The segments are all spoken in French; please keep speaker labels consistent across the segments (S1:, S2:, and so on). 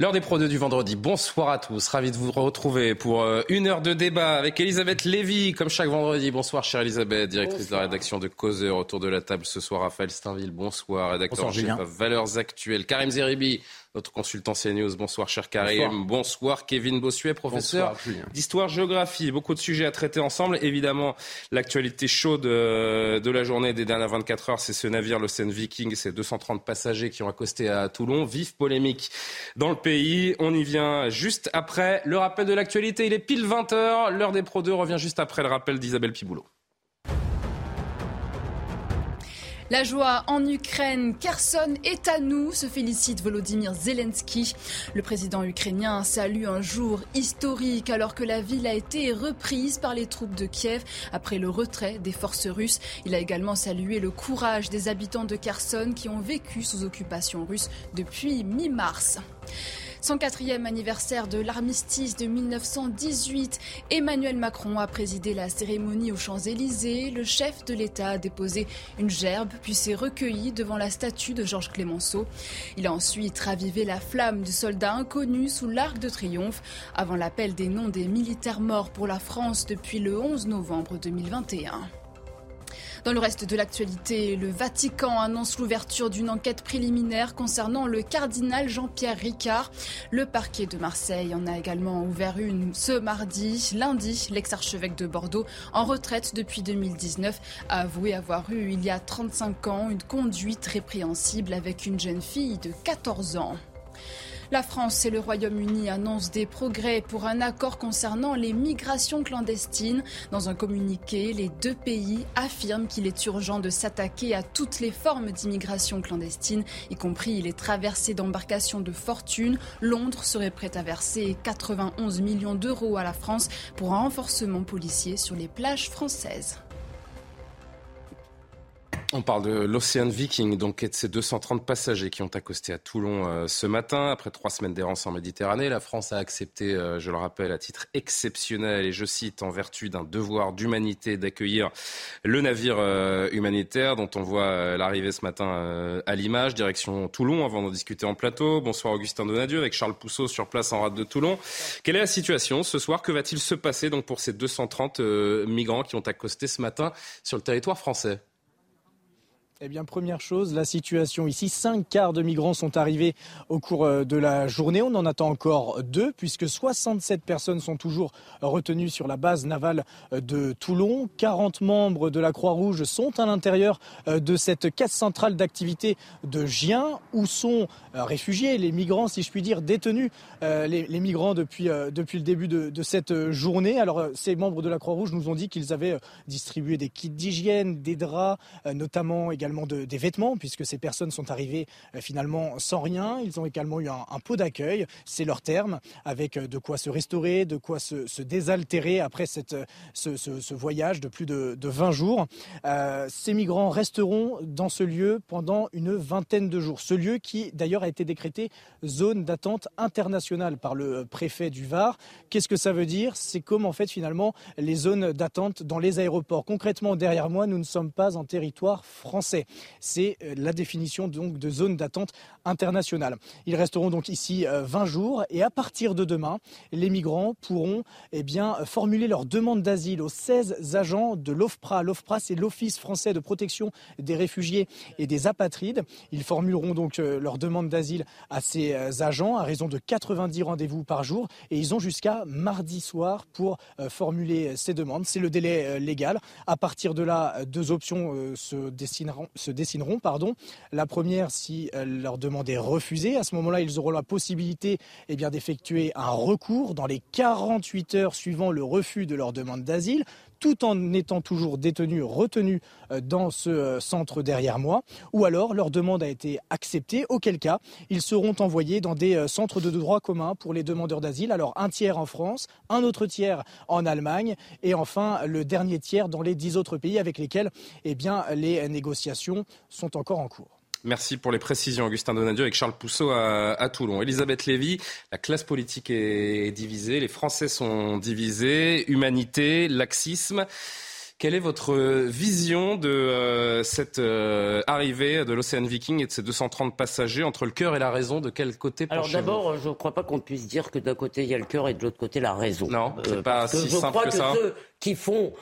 S1: L'heure des Pro 2 du vendredi. Bonsoir à tous. Ravi de vous retrouver pour euh, une heure de débat avec Elisabeth Lévy, comme chaque vendredi. Bonsoir, chère Elisabeth, directrice de la rédaction de Causeur. Autour de la table ce soir, Raphaël Steinville. Bonsoir, rédacteur en chef Valeurs Actuelles. Karim Zeribi, notre consultant CNews. Bonsoir, cher Karim. Bonsoir, Kevin Bossuet, professeur d'histoire-géographie. Beaucoup de sujets à traiter ensemble. Évidemment, l'actualité chaude euh, de la journée des dernières 24 heures, c'est ce navire, l'Océan Viking, ces 230 passagers qui ont accosté à Toulon. Vive polémique dans le pays. On y vient juste après le rappel de l'actualité. Il est pile 20 heures. L'heure des Pro 2 revient juste après le rappel d'Isabelle Piboulot.
S2: La joie en Ukraine, Kherson est à nous, se félicite Volodymyr Zelensky. Le président ukrainien salue un jour historique alors que la ville a été reprise par les troupes de Kiev après le retrait des forces russes. Il a également salué le courage des habitants de Kherson qui ont vécu sous occupation russe depuis mi-mars. 104e anniversaire de l'armistice de 1918. Emmanuel Macron a présidé la cérémonie aux Champs-Élysées. Le chef de l'État a déposé une gerbe puis s'est recueilli devant la statue de Georges Clémenceau. Il a ensuite ravivé la flamme du soldat inconnu sous l'arc de triomphe avant l'appel des noms des militaires morts pour la France depuis le 11 novembre 2021. Dans le reste de l'actualité, le Vatican annonce l'ouverture d'une enquête préliminaire concernant le cardinal Jean-Pierre Ricard. Le parquet de Marseille en a également ouvert une ce mardi. Lundi, l'ex-archevêque de Bordeaux, en retraite depuis 2019, a avoué avoir eu il y a 35 ans une conduite répréhensible avec une jeune fille de 14 ans. La France et le Royaume-Uni annoncent des progrès pour un accord concernant les migrations clandestines. Dans un communiqué, les deux pays affirment qu'il est urgent de s'attaquer à toutes les formes d'immigration clandestine, y compris les traversées d'embarcations de fortune. Londres serait prête à verser 91 millions d'euros à la France pour un renforcement policier sur les plages françaises.
S1: On parle de l'Océan Viking, donc et de ces 230 passagers qui ont accosté à Toulon euh, ce matin. Après trois semaines d'errance en Méditerranée, la France a accepté, euh, je le rappelle, à titre exceptionnel, et je cite, en vertu d'un devoir d'humanité, d'accueillir le navire euh, humanitaire dont on voit l'arrivée ce matin à l'image, direction Toulon, avant d'en discuter en plateau. Bonsoir Augustin Donadieu, avec Charles Pousseau sur place en rade de Toulon. Quelle est la situation ce soir? Que va-t-il se passer donc pour ces 230 migrants qui ont accosté ce matin sur le territoire français?
S3: Eh bien, première chose, la situation ici. Cinq quarts de migrants sont arrivés au cours euh, de la journée. On en attend encore deux, puisque 67 personnes sont toujours retenues sur la base navale euh, de Toulon. 40 membres de la Croix-Rouge sont à l'intérieur euh, de cette caisse centrale d'activité de Gien, où sont réfugiés, les migrants, si je puis dire, détenus, les, migrants depuis, depuis le début de cette journée. Alors, ces membres de la Croix-Rouge nous ont dit qu'ils avaient distribué des kits d'hygiène, des draps, notamment également des vêtements, puisque ces personnes sont arrivées euh, finalement sans rien. Ils ont également eu un, pot d'accueil, c'est leur terme, avec euh, de quoi se restaurer, de quoi se, désaltérer après cette, euh, ce, voyage de plus de, 20 jours. ces migrants resteront dans ce lieu pendant une vingtaine de jours. Ce lieu qui d'ailleurs a été décrété zone d'attente internationale par le préfet du Var. Qu'est-ce que ça veut dire? C'est comme en fait finalement les zones d'attente dans les aéroports. Concrètement, derrière moi, nous ne sommes pas en territoire français. C'est euh, la définition donc de zone d'attente internationale. Ils resteront donc ici 20 euh, jours et à partir de demain, les migrants pourront eh formuler leur demande d'asile aux 16 agents de l'OFPRA. L'OFPRA, c'est l'Office français de protection des réfugiés et des apatrides. Ils formuleront donc euh, leur demande d'asile à ces agents à raison de 90 rendez-vous par jour et ils ont jusqu'à mardi soir pour formuler ces demandes. C'est le délai légal. À partir de là, deux options se dessineront se dessineront. Pardon. La première, si euh, leur demande est refusée, à ce moment-là, ils auront la possibilité eh d'effectuer un recours dans les 48 heures suivant le refus de leur demande d'asile. Tout en étant toujours détenus, retenus euh, dans ce euh, centre derrière moi, ou alors leur demande a été acceptée, auquel cas ils seront envoyés dans des euh, centres de droit commun pour les demandeurs d'asile. Alors un tiers en France, un autre tiers en Allemagne, et enfin le dernier tiers dans les dix autres pays avec lesquels eh bien, les négociations sont encore en cours.
S1: Merci pour les précisions, Augustin Donadieu, avec Charles Pousseau à, Toulon. Elisabeth Lévy, la classe politique est divisée, les Français sont divisés, humanité, laxisme. Quelle est votre vision de euh, cette euh, arrivée de l'Océan Viking et de ces 230 passagers entre le cœur et la raison? De quel côté
S4: Alors d'abord, je ne crois pas qu'on puisse dire que d'un côté il y a le cœur et de l'autre côté la raison.
S1: Non, c'est euh, pas si
S4: je
S1: simple
S4: crois
S1: que,
S4: que Ceux qui font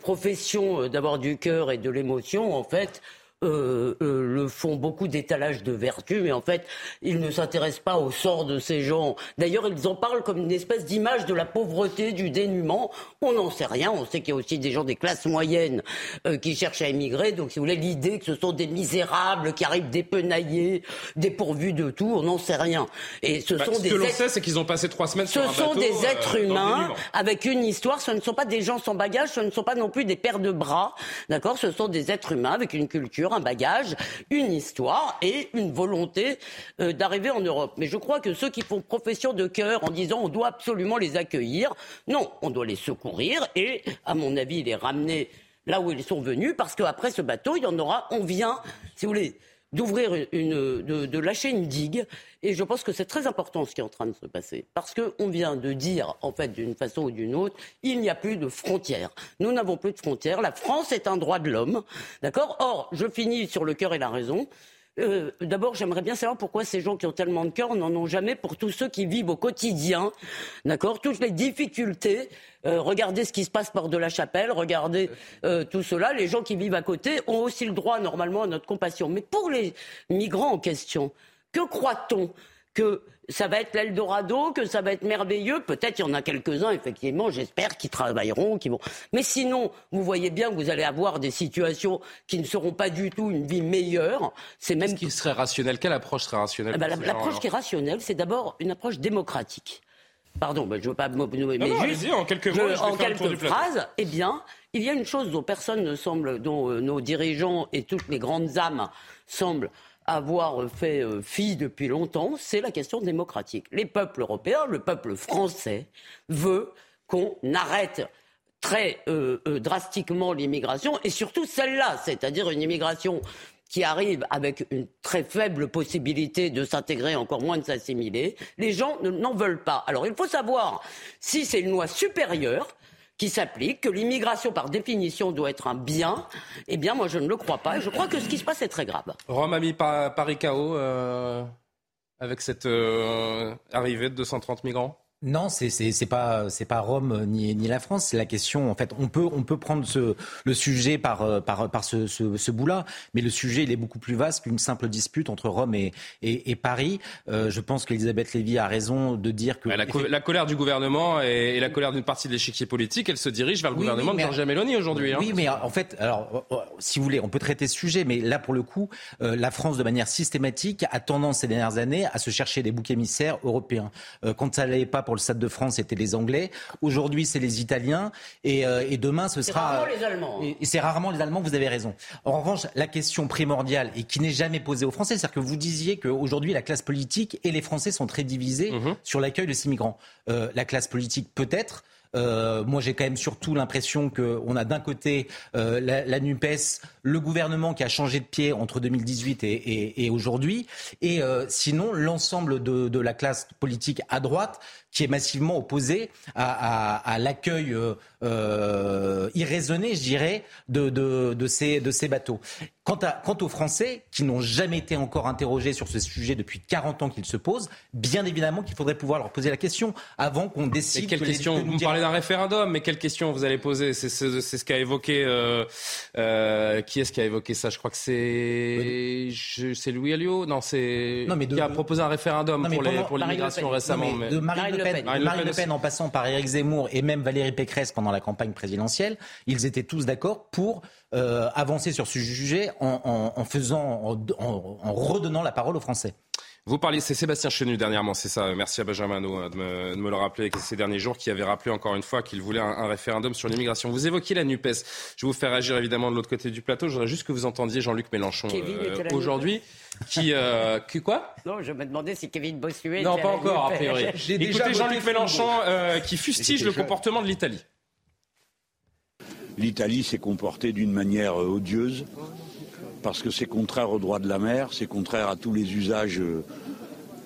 S4: profession d'avoir du cœur et de l'émotion, en fait, euh, euh, le font beaucoup d'étalage de vertu, mais en fait, ils ne s'intéressent pas au sort de ces gens. D'ailleurs, ils en parlent comme une espèce d'image de la pauvreté, du dénuement. On n'en sait rien. On sait qu'il y a aussi des gens des classes moyennes euh, qui cherchent à émigrer. Donc, si vous voulez, l'idée que ce sont des misérables qui arrivent dépenaillés, dépourvus de tout, on n'en sait rien.
S1: Et ce bah, sont ce que l'on sait, c'est qu'ils ont passé trois semaines
S4: ce
S1: sur un
S4: sont des êtres humains avec une histoire. Ce ne sont pas des gens sans bagage. Ce ne sont pas non plus des paires de bras. D'accord? Ce sont des êtres humains avec une culture un bagage, une histoire et une volonté euh, d'arriver en Europe. Mais je crois que ceux qui font profession de cœur en disant on doit absolument les accueillir, non, on doit les secourir et, à mon avis, les ramener là où ils sont venus, parce qu'après ce bateau, il y en aura, on vient, si vous voulez, d'ouvrir une, de, lâcher une digue. Et je pense que c'est très important ce qui est en train de se passer. Parce qu'on vient de dire, en fait, d'une façon ou d'une autre, il n'y a plus de frontières. Nous n'avons plus de frontières. La France est un droit de l'homme. D'accord? Or, je finis sur le cœur et la raison. Euh, d'abord, j'aimerais bien savoir pourquoi ces gens qui ont tellement de cœur n'en ont jamais pour tous ceux qui vivent au quotidien, d'accord, toutes les difficultés. Euh, regardez ce qui se passe par de la chapelle, regardez euh, tout cela. Les gens qui vivent à côté ont aussi le droit normalement à notre compassion. Mais pour les migrants en question, que croit-on que ça va être l'Eldorado, que ça va être merveilleux. Peut-être il y en a quelques-uns, effectivement, j'espère, qui travailleront, qui vont. Mais sinon, vous voyez bien que vous allez avoir des situations qui ne seront pas du tout une vie meilleure.
S1: C'est même. ce qui serait rationnel? Quelle approche serait rationnelle
S4: ah bah, L'approche qui est rationnelle, c'est d'abord une approche démocratique. Pardon, bah, je ne veux pas me nommer, mais
S1: juste en quelques,
S4: en quelques phrases, eh bien, il y a une chose dont personne ne semble, dont euh, nos dirigeants et toutes les grandes âmes semblent avoir fait euh, fi depuis longtemps, c'est la question démocratique. Les peuples européens, le peuple français, veut qu'on arrête très euh, euh, drastiquement l'immigration et surtout celle-là, c'est-à-dire une immigration qui arrive avec une très faible possibilité de s'intégrer, encore moins de s'assimiler. Les gens n'en veulent pas. Alors il faut savoir si c'est une loi supérieure qui s'applique, que l'immigration par définition doit être un bien, eh bien moi je ne le crois pas. Je crois que ce qui se passe est très grave.
S1: Rome a mis Paris KO euh, avec cette euh, arrivée de 230 migrants
S5: non, c'est c'est pas c'est pas Rome ni ni la France. C'est la question. En fait, on peut on peut prendre ce le sujet par euh, par par ce ce, ce bout-là, mais le sujet il est beaucoup plus vaste qu'une simple dispute entre Rome et et, et Paris. Euh, je pense qu'Elisabeth Lévy a raison de dire que
S1: la, la colère du gouvernement et, la colère d'une partie de l'échiquier politique, elle se dirige vers le gouvernement de Giorgia Meloni aujourd'hui.
S5: Hein. Oui, mais en fait, alors euh, si vous voulez, on peut traiter ce sujet, mais là pour le coup, la France de manière systématique a tendance ces dernières années à se chercher des boucs émissaires européens. quand ça n'allait pas pour le Stade de France, c'était les Anglais. Aujourd'hui, c'est les Italiens. Et, euh, demain, ce sera.
S4: C'est rarement les Allemands. Hein.
S5: Et, c'est rarement les Allemands, vous avez raison. En revanche, la question primordiale et qui n'est jamais posée aux Français, c'est-à-dire que vous disiez qu'aujourd'hui, la classe politique et les Français sont très divisés mhm. sur l'accueil de ces migrants. Euh, la classe politique, peut-être. Euh, moi, j'ai quand même surtout l'impression qu'on a d'un côté euh, la, la, NUPES, le gouvernement qui a changé de pied entre 2018 et, et, et aujourd'hui, et euh, sinon l'ensemble de, de, la classe politique à droite qui est massivement opposée à, à, à l'accueil euh, euh, irraisonné, je dirais, de, de, de, ces, de ces bateaux. Quant, à, quant aux Français, qui n'ont jamais été encore interrogés sur ce sujet depuis 40 ans qu'ils se posent, bien évidemment qu'il faudrait pouvoir leur poser la question avant qu'on décide.
S1: quelle question? Vous me parlez d'un référendum, mais quelle question vous allez poser? C'est ce qu'a évoqué. Euh, qui est-ce qui a évoqué ça? Je crois que c'est c'est Louis Alliot? Non, c'est qui a proposé un référendum pour l'immigration récemment.
S5: Mais... De Marine, Le Pen, Marine Le Pen, en passant par Éric Zemmour et même Valérie Pécresse pendant la campagne présidentielle, ils étaient tous d'accord pour euh, avancer sur ce sujet en, en, en faisant, en, en redonnant la parole aux Français.
S1: Vous parliez, c'est Sébastien Chenu dernièrement, c'est ça. Merci à Benjamin euh, de me, de me, le rappeler ces derniers jours, qui avait rappelé encore une fois qu'il voulait un, référendum sur l'immigration. Vous évoquiez la Nupes. Je vais vous faire réagir évidemment de l'autre côté du plateau. Je voudrais juste que vous entendiez Jean-Luc Mélenchon euh, aujourd'hui, qui, euh, qui quoi?
S4: Non, je me demandais si Kevin Bossuet.
S1: Non, pas encore a priori. Écoutez Jean-Luc Mélenchon qui fustige le comportement de l'Italie.
S6: L'Italie s'est comportée d'une manière odieuse parce que c'est contraire au droit de la mer, c'est contraire à tous les usages euh,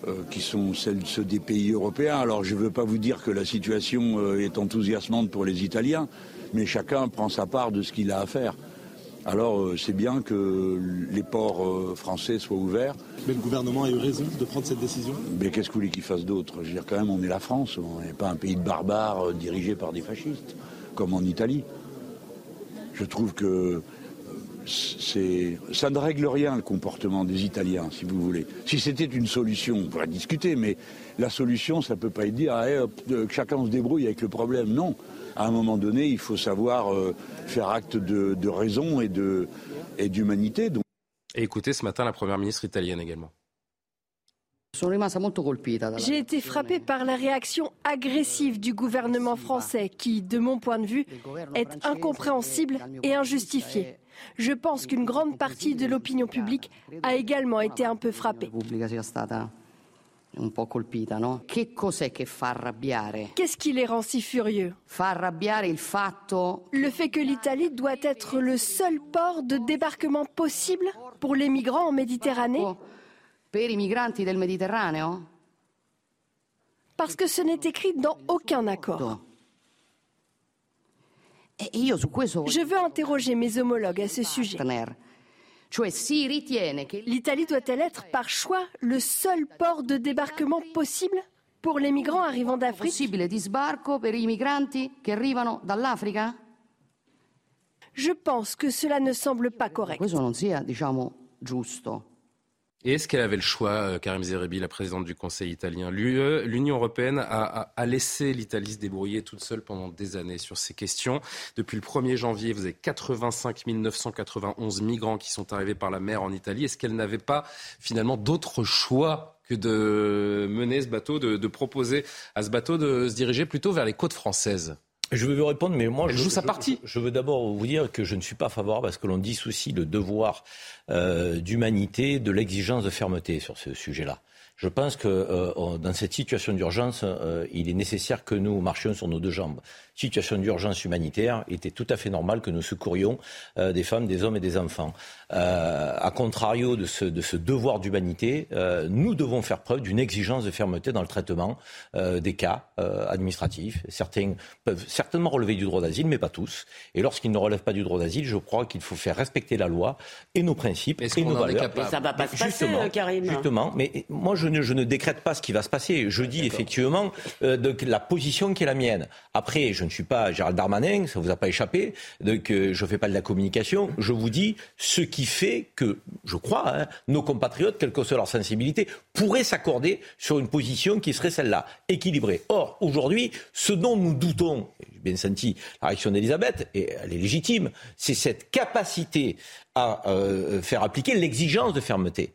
S6: euh, qui sont ceux des pays européens. Alors je ne veux pas vous dire que la situation euh, est enthousiasmante pour les Italiens, mais chacun prend sa part de ce qu'il a à faire. Alors c'est bien que les ports français soient ouverts.
S7: Mais le gouvernement a eu raison de prendre cette décision?
S6: Mais qu'est-ce que vous voulez qu'il fasse d'autre? Je veux dire quand même on est la France, on n'est pas un pays de barbares dirigé par des fascistes, comme en Italie. Je trouve que ça ne règle rien le comportement des Italiens, si vous voulez. Si c'était une solution, on pourrait discuter, mais la solution, ça ne peut pas être dire ah, eh, que chacun se débrouille avec le problème. Non. À un moment donné, il faut savoir euh, faire acte de, raison et d'humanité.
S1: Et écoutez ce matin la première ministre italienne également.
S8: J'ai été frappée par la réaction agressive du gouvernement français qui, de mon point de vue, est incompréhensible et injustifiée. Je pense qu'une grande partie de l'opinion publique a également été un peu frappée. Qu'est-ce qui les rend si furieux? Le fait que l'Italie doit être le seul port de débarquement possible pour les migrants en Méditerranée? Parce que ce n'est écrit dans aucun accord. E Je veux interroger mes homologues à ce sujet. L'Italie doit-elle être par choix le seul port de débarquement possible pour les migrants arrivant d'Afrique? Je pense que cela ne semble pas correct.
S1: Et est-ce qu'elle avait le choix, euh, Karim Zerebi, la présidente du Conseil italien? L'UE, l'Union européenne a, laissé l'Italie se débrouiller toute seule pendant des années sur ces questions. Depuis le 1er janvier, vous avez 85 991 migrants qui sont arrivés par la mer en Italie. Est-ce qu'elle n'avait pas finalement d'autre choix que de mener ce bateau, de proposer à ce bateau de se diriger plutôt vers les côtes françaises?
S9: Je veux vous répondre, mais moi,
S1: je, joue sa partie.
S9: Je, veux d'abord vous dire que je ne suis pas favorable à ce que l'on dissocie le devoir euh, d'humanité de l'exigence de fermeté sur ce sujet-là. Je pense que euh, dans cette situation d'urgence, euh, il est nécessaire que nous marchions sur nos deux jambes situation d'urgence humanitaire, il était tout à fait normal que nous secourions euh, des femmes, des hommes et des enfants. Euh, a contrario de ce, de ce devoir d'humanité, euh, nous devons faire preuve d'une exigence de fermeté dans le traitement euh, des cas euh, administratifs. Certains peuvent certainement relever du droit d'asile, mais pas tous. Et lorsqu'ils ne relèvent pas du droit d'asile, je crois qu'il faut faire respecter la loi et nos principes et nos valeurs.
S4: Mais ça va pas se passer, justement, Karim.
S9: Justement, mais moi je ne, je ne décrète pas ce qui va se passer. Je dis effectivement de, la position qui est la mienne. Après, je ne suis pas Gérald Darmanin, ça vous a pas échappé, donc euh, je ne fais pas de la communication. Je vous dis ce qui fait que, je crois, hein, nos compatriotes, quelle que soit leur sensibilité, pourraient s'accorder sur une position qui serait celle-là, équilibrée. Or, aujourd'hui, ce dont nous doutons, j'ai bien senti la réaction d'Elisabeth, et elle est légitime, c'est cette capacité à euh, faire appliquer l'exigence de fermeté.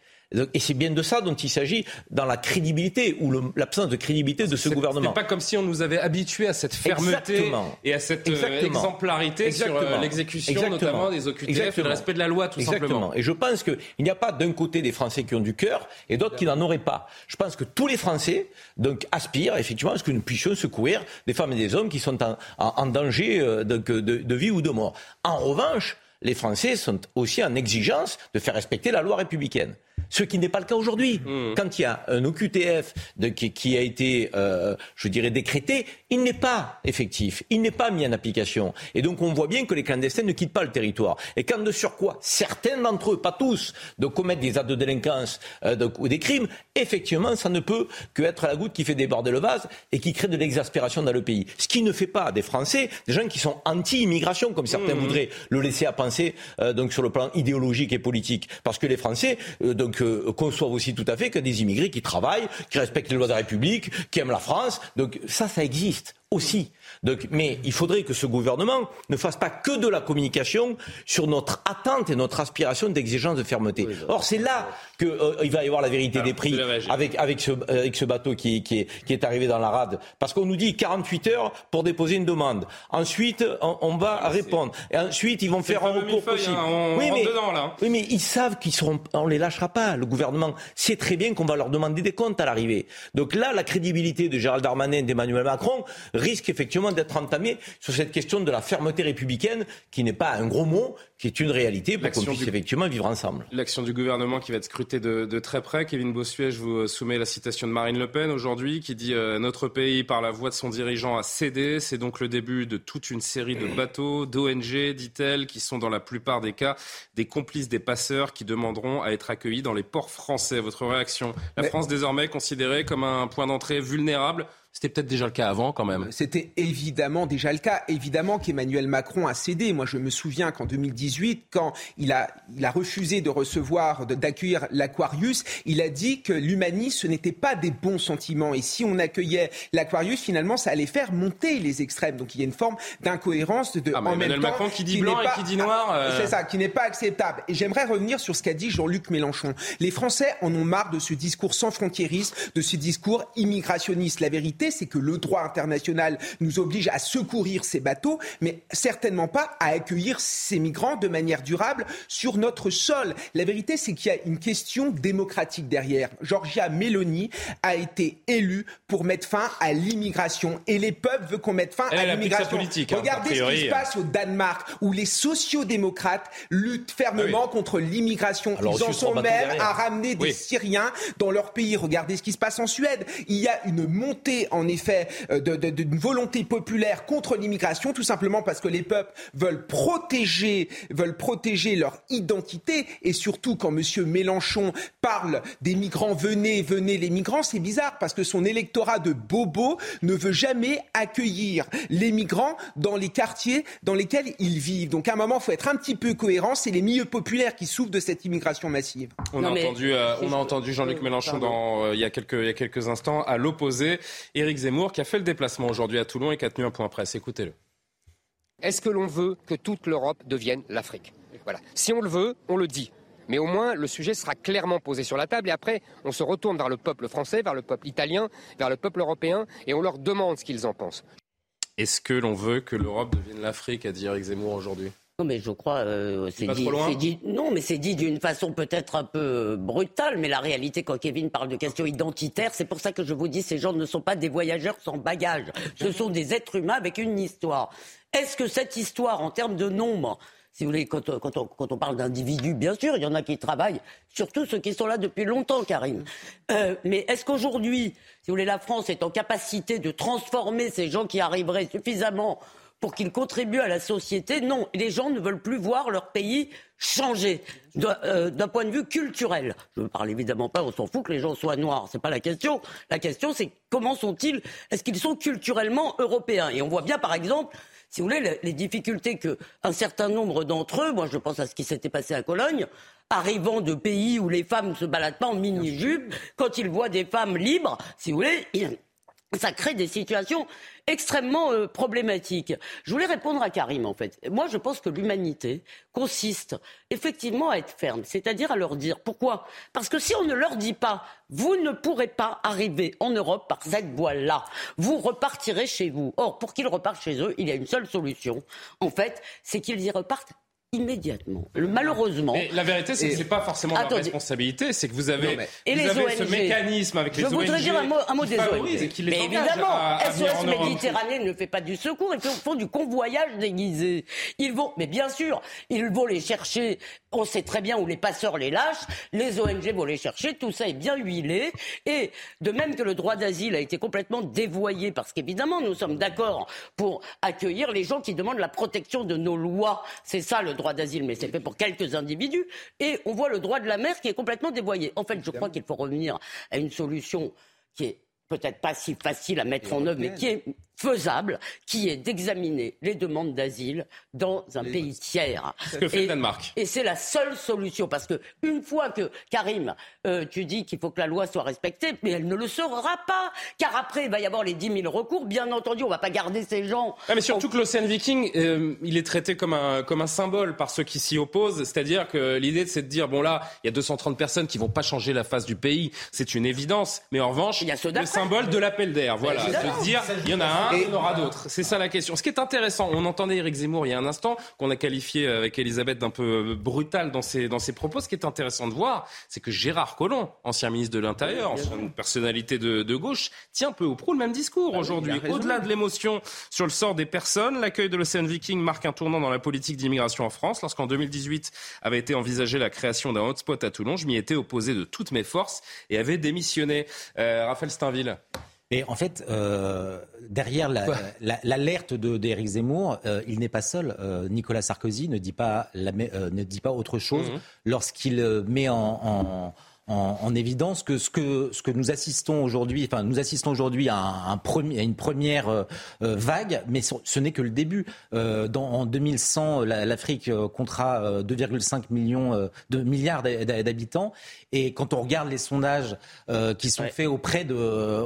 S9: Et c'est bien de ça dont il s'agit dans la crédibilité ou l'absence de crédibilité de ce gouvernement.
S1: C'est pas comme si on nous avait habitués à cette fermeté et à cette euh, exemplarité sur euh, l'exécution notamment des OQTF et le respect de la loi tout
S9: Exactement.
S1: simplement.
S9: Et je pense qu'il n'y a pas d'un côté des Français qui ont du cœur et d'autres qui n'en auraient pas. Je pense que tous les Français donc aspirent effectivement à ce que nous puissions secourir des femmes et des hommes qui sont en, danger euh, de, de vie ou de mort. En revanche, les Français sont aussi en exigence de faire respecter la loi républicaine ce qui n'est pas le cas aujourd'hui. Mmh. Quand il y a un OQTF qui, a été, euh, je dirais, décrété, il n'est pas effectif, il n'est pas mis en application. Et donc on voit bien que les clandestins ne quittent pas le territoire. Et quand de surcroît, certains d'entre eux, pas tous, de commettre des actes de délinquance euh, ou des crimes, effectivement, ça ne peut que être la goutte qui fait déborder le vase et qui crée de l'exaspération dans le pays. Ce qui ne fait pas des Français des gens qui sont anti-immigration, comme certains mmh. voudraient le laisser à penser euh, donc sur le plan idéologique et politique. Parce que les Français, donc que conçoivent aussi tout à fait que des immigrés qui travaillent, qui respectent les lois de la République, qui aiment la France. Donc ça, ça existe aussi. Donc, mais il faudrait que ce gouvernement ne fasse pas que de la communication sur notre attente et notre aspiration d'exigence de fermeté. Or, c'est là qu'il euh, va y avoir la vérité des prix avec, avec, ce, avec ce bateau qui, qui, est, qui est arrivé dans la rade Parce qu'on nous dit 48 heures pour déposer une demande. Ensuite, on, va ah, répondre. Et ensuite, ils vont faire un recours possible.
S1: Hein, oui, mais, dedans, là.
S9: oui, mais ils savent qu'ils seront, on les lâchera pas. Le gouvernement sait très bien qu'on va leur demander des comptes à l'arrivée. Donc là, la crédibilité de Gérald Darmanin et d'Emmanuel Macron risque effectivement d'être entamée sur cette question de la fermeté républicaine, qui n'est pas un gros mot, qui est une réalité pour qu'on puisse effectivement vivre ensemble.
S1: L'action du gouvernement qui va être scrutée de, très près. Kevin Bossuet, je vous soumets la citation de Marine Le Pen aujourd'hui, qui dit euh, Notre pays, par la voix de son dirigeant, a cédé. C'est donc le début de toute une série de bateaux, d'ONG, dit-elle, qui sont dans la plupart des cas des complices des passeurs qui demanderont à être accueillis dans les ports français. Votre réaction? La France désormais considérée comme un point d'entrée vulnérable c'était peut-être déjà le cas avant quand même.
S10: C'était évidemment déjà le cas. Évidemment qu'Emmanuel Macron a cédé. Moi, je me souviens qu'en 2018, quand il a, il a refusé de recevoir, d'accueillir l'Aquarius, il a dit que l'humanisme, ce n'était pas des bons sentiments. Et si on accueillait l'Aquarius, finalement, ça allait faire monter les extrêmes. Donc il y a une forme d'incohérence de,
S1: ah, en Emmanuel Macron qui dit blanc et qui dit noir.
S10: Euh. C'est ça, qui n'est pas acceptable. Et j'aimerais revenir sur ce qu'a dit Jean-Luc Mélenchon. Les Français en ont marre de ce discours sans frontiérisme, de ce discours immigrationniste. La vérité, c'est que le droit international nous oblige à secourir ces bateaux, mais certainement pas à accueillir ces migrants de manière durable sur notre sol. La vérité, c'est qu'il y a une question démocratique derrière. Georgia Meloni a été élue pour mettre fin à l'immigration et les peuples veulent qu'on mette fin à l'immigration.
S1: Hein,
S10: Regardez ce qui se passe au Danemark où les sociodémocrates luttent fermement ah contre l'immigration. Ils en sont même à ramener des Syriens dans leur pays. Regardez ce qui se passe en Suède. Il y a une montée en effet euh, d'une volonté populaire contre l'immigration, tout simplement parce que les peuples veulent protéger, veulent protéger leur identité. Et surtout, quand M. Mélenchon parle des migrants, venez, venez les migrants, c'est bizarre parce que son électorat de bobo ne veut jamais accueillir les migrants dans les quartiers dans lesquels ils vivent. Donc à un moment, il faut être un petit peu cohérent. C'est les milieux populaires qui souffrent de cette immigration massive.
S1: On, a, entendu, euh, on a entendu Jean-Luc Mélenchon dans, euh, il, y a quelques, il y a quelques instants à l'opposé. Éric Zemmour qui a fait le déplacement aujourd'hui à Toulon et qui a tenu un point presse. Écoutez-le.
S11: Est-ce que l'on veut que toute l'Europe devienne l'Afrique? Voilà. Si on le veut, on le dit. Mais au moins, le sujet sera clairement posé sur la table et après, on se retourne vers le peuple français, vers le peuple italien, vers le peuple européen et on leur demande ce qu'ils en pensent.
S1: Est-ce que l'on veut que l'Europe devienne l'Afrique, a dit Eric Zemmour aujourd'hui
S4: non, mais je crois, euh, c'est dit, Non, mais c'est dit d'une façon peut-être un peu euh, brutale, mais la réalité, quand Kevin parle de questions identitaires, c'est pour ça que je vous dis, ces gens ne sont pas des voyageurs sans bagages. Ce sont des êtres humains avec une histoire. Est-ce que cette histoire, en termes de nombre, si vous voulez, quand, on, quand on parle d'individus, bien sûr, il y en a qui travaillent, surtout ceux qui sont là depuis longtemps, Karine. Euh, mais est-ce qu'aujourd'hui, si vous voulez, la France est en capacité de transformer ces gens qui arriveraient suffisamment pour qu'ils contribuent à la société. Non, les gens ne veulent plus voir leur pays changer euh, d'un point de vue culturel. Je ne parle évidemment pas, on s'en fout que les gens soient noirs, c'est pas la question. La question, c'est comment sont-ils Est-ce qu'ils sont culturellement européens? Et on voit bien, par exemple, si vous voulez, les, difficultés que un certain nombre d'entre eux, moi je pense à ce qui s'était passé à Cologne, arrivant de pays où les femmes ne se baladent pas en mini-jupe, quand ils voient des femmes libres, si vous voulez, ça crée des situations extrêmement euh, problématiques. Je voulais répondre à Karim, en fait. Moi, je pense que l'humanité consiste effectivement à être ferme, c'est-à-dire à leur dire pourquoi. Parce que si on ne leur dit pas, vous ne pourrez pas arriver en Europe par cette voie-là, vous repartirez chez vous. Or, pour qu'ils repartent chez eux, il y a une seule solution, en fait, c'est qu'ils y repartent immédiatement. Malheureusement.
S1: Mais la vérité, c'est que ce n'est pas forcément la responsabilité, c'est que vous avez, vous avez ce mécanisme avec les ONG.
S4: Je voudrais dire un mot, un mot des
S1: ONG. Et
S4: mais évidemment, SOS Méditerranée ne fait pas du secours, ils font du convoyage déguisé. Ils vont, mais bien sûr, ils vont les chercher. On sait très bien où les passeurs les lâchent. Les ONG vont les chercher. Tout ça est bien huilé. Et de même que le droit d'asile a été complètement dévoyé, parce qu'évidemment, nous sommes d'accord pour accueillir les gens qui demandent la protection de nos lois. C'est ça le droit d'asile, mais c'est fait pour quelques individus. Et on voit le droit de la mer qui est complètement dévoyé. En fait, je crois qu'il faut revenir à une solution qui est peut-être pas si facile à mettre en œuvre, mais qui est faisable, qui est d'examiner les demandes d'asile dans un pays tiers.
S1: Ce que fait
S4: et,
S1: le Danemark.
S4: Et c'est la seule solution, parce que une fois que, Karim, euh, tu dis qu'il faut que la loi soit respectée, mais elle ne le sera pas, car après, il va y avoir les 10 000 recours. Bien entendu, on ne va pas garder ces gens.
S1: Ah, mais surtout que l'Océan Viking, euh, il est traité comme un, comme un symbole par ceux qui s'y opposent. C'est-à-dire que l'idée, c'est de dire, bon là, il y a 230 personnes qui vont pas changer la face du pays, c'est une évidence. Mais en revanche,
S4: Il y a ceux d'après.
S1: Symbole de l'appel d'air, voilà. De dire, il y en a un, il y en aura d'autres. C'est ça la question. Ce qui est intéressant, on entendait Éric Zemmour il y a un instant, qu'on a qualifié avec Elisabeth d'un peu brutal dans ses, dans ses propos. Ce qui est intéressant de voir, c'est que Gérard Collomb, ancien ministre de l'Intérieur, ancienne personnalité de, de gauche, tient peu ou prou le même discours aujourd'hui. Au-delà de l'émotion sur le sort des personnes, l'accueil de l'Océan Viking marque un tournant dans la politique d'immigration en France. Lorsqu'en 2018 avait été envisagée la création d'un hotspot à Toulon, je m'y étais opposé de toutes mes forces et avait démissionné. Euh, Raphaël Steinville.
S5: Mais en fait, euh, derrière la- la- l'alerte de d'Éric Zemmour, euh, il n'est pas seul. Euh, Nicolas Sarkozy ne dit pas, la mé- ne dit pas autre chose
S1: Mhm.
S5: lorsqu'il met en, en- en- en évidence que ce que ce que nous assistons aujourd'hui, enfin nous assistons aujourd'hui à, un, un premier- à une première euh, euh, vague, mais ce, ce n'est que le début. Euh, dans, en 2100, la- l'Afrique comptera euh, 2,5 millions de milliards d'ha- d'ha- d'habitants, et quand on regarde les sondages euh, qui sont faits auprès de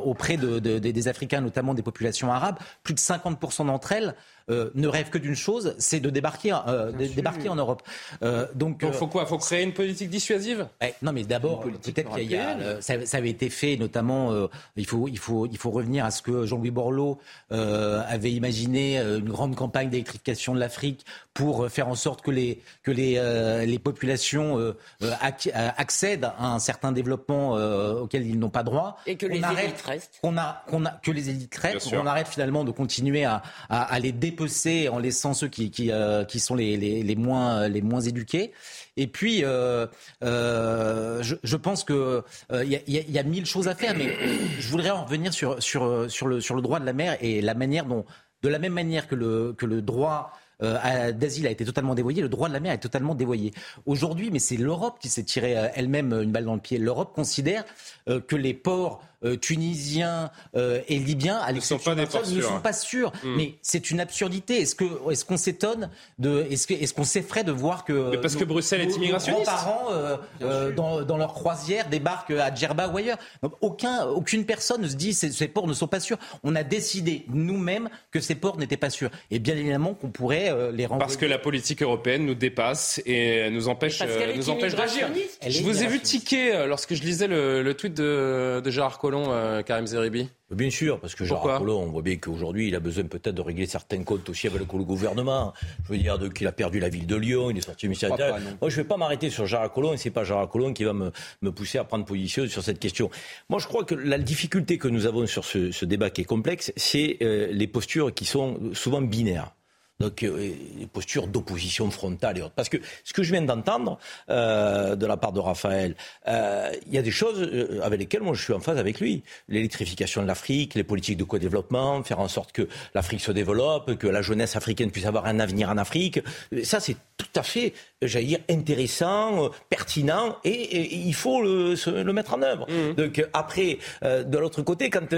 S5: auprès de, de- des- des Africains, notamment des populations arabes, plus de 50% d'entre elles euh, ne rêvent que d'une chose, c'est de débarquer, euh, de débarquer en Europe. Euh, donc, euh,
S1: faut quoi? Faut créer une politique dissuasive?
S5: Eh, non, mais d'abord, peut-être qu'il y a, euh, ça, ça avait été fait, notamment, euh, il, faut, il, faut, il faut revenir à ce que Jean-Louis Borloo euh, avait imaginé, euh, une grande campagne d'électrification de l'Afrique pour faire en sorte que les, que les, euh, les populations accèdent à un certain développement euh, auquel ils n'ont pas droit.
S4: Et que
S5: Qu'on
S4: les
S5: arrête-
S4: élites restent.
S5: qu'on a, qu'on a, que les élites restent, qu'on arrête finalement de continuer à, à, à les dépecer en laissant ceux qui, qui, euh, qui sont les, les, les moins, les moins éduqués. Et puis, euh, euh, je, pense que euh, il y, a, il y a- mille choses à faire, mais je voudrais en revenir sur, sur, euh, sur, le, sur le droit de la mer et la manière dont, de la même manière que le, que le droit euh, d'asile a été totalement dévoyé, le droit de la mer est totalement dévoyé. Aujourd'hui, mais c'est l'Europe qui s'est tiré euh, elle-même une balle dans le pied. L'Europe considère euh, que les ports euh, tunisiens euh, et libyens, à l'exception
S1: sont pas
S5: ne sont pas sûrs.
S1: Mm.
S5: Mais c'est une absurdité. Est-ce que est-ce qu'on s'étonne de est-ce que est-ce qu'on s'effraie de voir que
S1: Mais parce que Bruxelles est immigrationniste.
S5: grands-parents, euh, euh, dans, dans leur croisière débarquent à Djerba ou ailleurs. Donc, aucun, aucune personne ne se dit ces, ces ports ne sont pas sûrs. On a décidé nous-mêmes que ces ports n'étaient pas sûrs. Et bien évidemment qu'on pourrait euh, les renvoyer.
S1: Parce que la politique européenne nous dépasse et nous empêche, nous empêche d'agir. Je vous ai vu tiquer lorsque je lisais le, le tweet de, de Gérard Collomb, euh, Karim Zeribi?
S9: Bien sûr, parce que Gérard Collomb, on voit bien qu'aujourd'hui, il a besoin peut-être de régler certains comptes aussi avec le gouvernement. Je veux dire qu'il a perdu la ville de Lyon, il est sorti du ministère. Moi, je ne vais pas m'arrêter sur Gérard Collomb, et c'est pas Gérard Collomb qui va me, me pousser à prendre position sur cette question. Moi, je crois que la difficulté que nous avons sur ce, ce débat qui est complexe, c'est euh, les postures qui sont souvent binaires. Donc, euh, les postures d'opposition frontale et autres. Parce que ce que je viens d'entendre euh, de la part de Raphaël, euh, il y a des choses euh, avec lesquelles moi je suis en phase avec lui. L'électrification de l'Afrique, les politiques de co-développement, faire en sorte que l'Afrique se développe, que la jeunesse africaine puisse avoir un avenir en Afrique. Ça, c'est tout à fait, j'allais dire, intéressant, pertinent, et, et il faut le, se- le mettre en œuvre. Donc euh, après, euh, de l'autre côté, quand